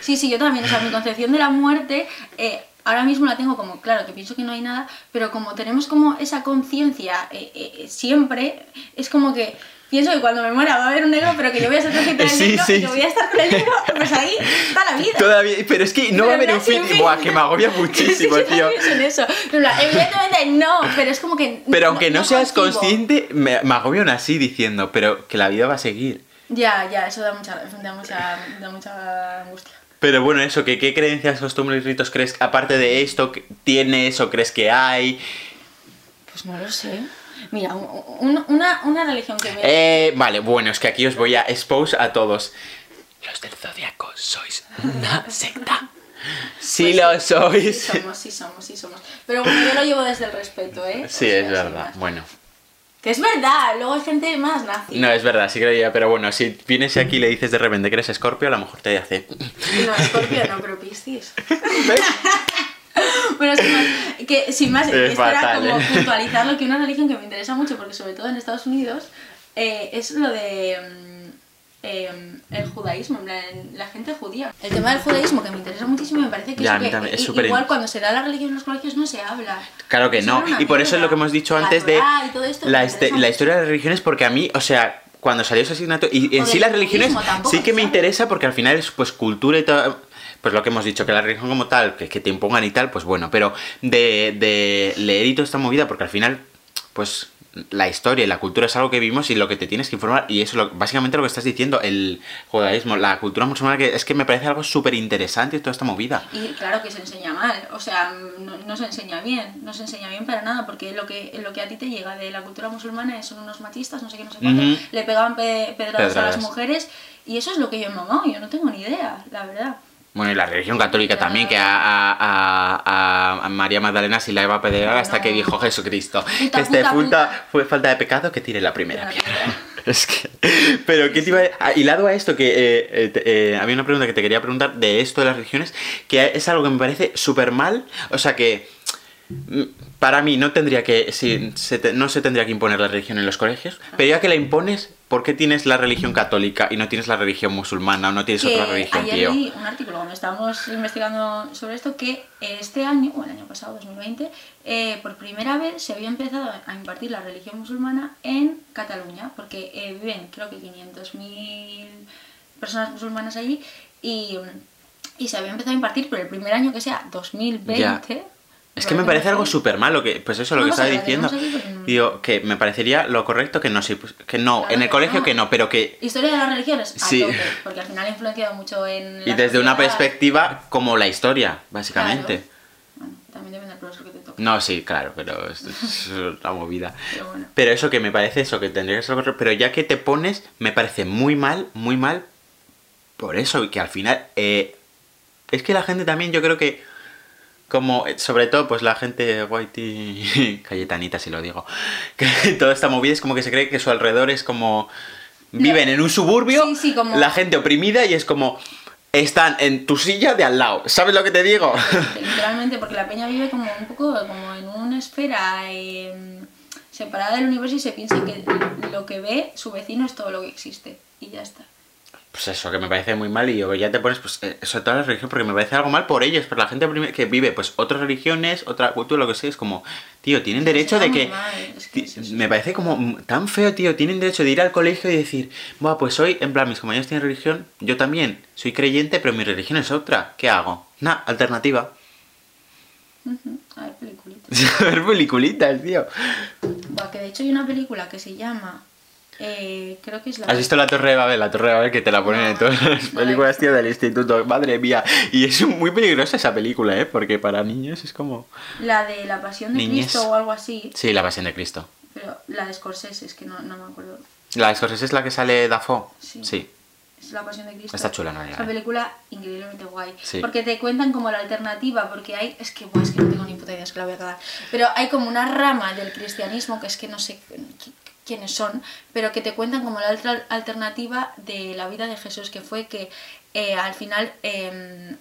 Sí, sí, yo también. O sea, mi concepción de la muerte, eh, ahora mismo la tengo como, claro, que pienso que no hay nada, pero como tenemos como esa conciencia eh, eh, siempre, es como que pienso que cuando me muera va a haber un negro, pero que yo voy a ser [LAUGHS] consciente del negro y que voy a estar con el negro, pues ahí está la vida. Todavía, pero es que no va a haber un fin. fin. Buah, que me agobia [LAUGHS] muchísimo, Sí, yo tío. en eso. Evidentemente no, pero es como que. Pero aunque no, seas consciente, me, me agobia aún así diciendo, pero que la vida va a seguir. Ya, ya, eso da mucha, da mucha, da mucha angustia. Pero bueno, eso, que ¿qué creencias, costumbres y ritos crees, aparte de esto, tienes o crees que hay? Pues no lo sé. Mira, un- un- una, una religión que me. Eh, vale, bueno, es que aquí os voy a expose a todos. Los del zodiaco sois una secta. Sí Pues lo Sí sois. somos, sí somos, sí somos. Pero bueno, yo lo llevo desde el respeto, ¿eh? Sí, O sea, es verdad. Bueno. Que es verdad, luego hay gente más nazi. No, es verdad, sí creía, pero bueno, si vienes aquí y le dices de repente que eres escorpio, a lo mejor te hace... No, Scorpio no, pero Piscis. [LAUGHS] [LAUGHS] Bueno, sin más, que, sin más, [LAUGHS] Es esto era fatal, como ¿eh? puntualizarlo, que una religión que me interesa mucho, porque sobre todo en Estados Unidos, eh, es lo de eh, el judaísmo, plan, la gente judía. El tema del judaísmo que me interesa muchísimo, me parece que, Ya, que es súper igual cuando se da la religión en los colegios no se habla. Claro que no. era Y por eso es lo que hemos dicho La antes de la, este- la historia de las religiones, porque a mí, o sea, cuando salió ese asignato, y en sí las religiones sí que me interesa porque al final es pues cultura y todo, pues lo que hemos dicho, que la religión como tal, que, que te impongan y tal, pues bueno, pero de, de leer y toda esta movida, porque al final, pues la historia y la cultura es algo que vivimos y lo que te tienes que informar, y eso es básicamente lo que estás diciendo, el judaísmo, la cultura musulmana, que es que me parece algo súper interesante toda esta movida. Y claro que se enseña mal, o sea, no, no se enseña bien, no se enseña bien para nada, porque lo que, lo que a ti te llega de la cultura musulmana son unos machistas, no sé qué, no sé cuánto, le pegaban pe- pedradas a las mujeres, y eso es lo que yo he mamado, yo no tengo ni idea, la verdad. Bueno, y la religión católica también, que a, a- a- a María Magdalena sí la iba a pedrear hasta que dijo Jesucristo. Puta, que este puta, fue falta de pecado que tire la primera piedra. [LAUGHS] Es que. Pero, ¿qué te iba a.? ah, Hilado a esto, que eh, eh, eh, había una pregunta que te quería preguntar de esto de las religiones, que es algo que me parece súper mal. O sea, que. Mm, Para mí no tendría que. sí, se te- no se tendría que imponer la religión en los colegios, pero ya que la impones, ¿por qué tienes la religión católica y no tienes la religión musulmana o no tienes Que otra religión, ayer tío? leí un artículo cuando estábamos investigando sobre esto que este año, o el año pasado, 2020, eh, por primera vez se había empezado a impartir la religión musulmana en Cataluña, porque eh, viven creo que 500.000 personas musulmanas allí y, y se había empezado a impartir, pero el primer año que sea 2020... Es que me parece algo súper malo, que pues eso lo No que estaba diciendo. Digo, que me parecería lo correcto que no, que no, Claro en el que colegio no. que no, pero que Historia de las religiones, a Sí. tope, porque al final ha influenciado mucho en... y desde una perspectiva como la historia, básicamente. Claro. Bueno, también depende del profesor que te toque. No, sí, claro, pero es, es una movida. [LAUGHS] Pero bueno. Pero eso que me parece eso, que tendría que ser lo correcto, pero ya que te pones, me parece muy mal, muy mal, por eso, que al final, eh, es que la gente también, yo creo que, como, eh, sobre todo, pues la gente whitey, [LAUGHS] cayetanita si lo digo, [LAUGHS] que toda esta movida es como que se cree que su alrededor es como, viven en un suburbio, Sí, sí, como- la gente oprimida y es como, están en tu silla de al lado, ¿sabes lo que te digo? [LAUGHS] Literalmente, porque la peña vive como un poco como en una esfera eh, separada del universo y se piensa que lo que ve su vecino es todo lo que existe. Y ya está. Pues eso, que me parece muy mal y yo- ya te pones, pues, eh, sobre todo la religión, porque me parece algo mal por ellos, por la gente que vive, pues, otras religiones, otra cultura, lo que sea, es como, tío, tienen derecho de que... es que es. Me parece como tan feo, tío, tienen derecho de ir al colegio y decir, bueno, pues hoy, en plan, mis compañeros tienen religión, yo también soy creyente, pero mi religión es otra, ¿qué hago? Nah, alternativa. A ver, peliculitas. [LAUGHS] Ver peliculitas, tío. Buah, que de hecho hay una película que se llama Eh, creo que es la... ¿Has visto la Torre de Babel? La Torre de Babel que te la ponen en No, todas las películas, tío, del instituto. Madre mía. Y es muy peligrosa esa película, ¿eh? Porque para niños es como... La de la Pasión de Niñez. Cristo o algo así. Sí, la Pasión de Cristo. Pero la de Scorsese, es que no, no me acuerdo. La de Scorsese es la que sale Dafoe. Sí. Sí. Es la Pasión de Cristo. Está chula, ¿no? Es una película increíblemente guay. Sí. Porque te cuentan como la alternativa, porque hay. Es que, buah, es que no tengo ni puta idea, es que la voy a cagar. Pero hay como una rama del cristianismo que es que no sé quiénes son, pero que te cuentan como la otra alternativa de la vida de Jesús, que fue que eh, al final. mm,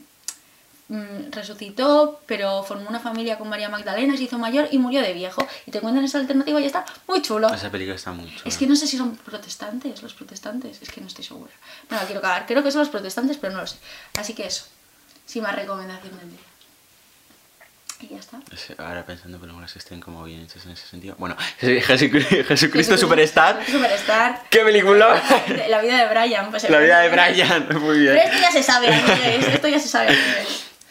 resucitó, pero formó una familia con María Magdalena, se hizo mayor y murió de viejo. Y te cuentan esa alternativa y está muy chulo. Esa película está muy chula. Es que no sé si son protestantes, los protestantes, es que no estoy segura. No la quiero cagar, creo que son los protestantes, pero no lo sé. Así que eso, sin más recomendación del día. Y ya está. Es- Ahora pensando películas que estén como bien hechas en ese sentido. Bueno, [LAUGHS] Jesucristo, Jesucristo Superstar. Superstar. ¡Qué película! [LAUGHS] La vida de Brian. Pues La vida de Brian. [LAUGHS] Muy Pero bien. esto ya se sabe, amigues, esto ya se sabe.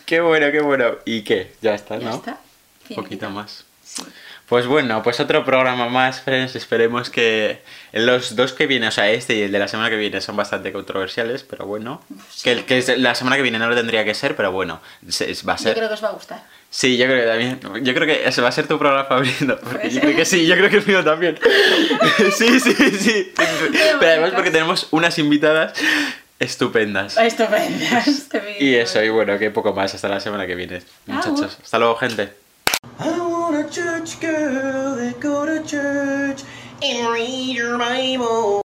Qué bueno, qué bueno. ¿Y qué? Ya está, Ya ¿no? está. Un poquito más. Sí. Pues bueno, pues otro programa más, friends. Esperemos que los dos que vienen, o sea, este y el de la semana que viene, son bastante controversiales, pero bueno. Sí. Que, que la semana que viene no lo tendría que ser, pero bueno, va a Yo ser. creo que os va a gustar. Sí, yo creo que también. Yo creo que ese va a ser tu programa favorito. Porque yo creo que sí, yo creo que el mío también. [LAUGHS] sí, sí, sí. Pero además porque tenemos unas invitadas estupendas. Estupendas. Y eso, y bueno, que poco más. Hasta la semana que viene, muchachos. Hasta luego, gente. I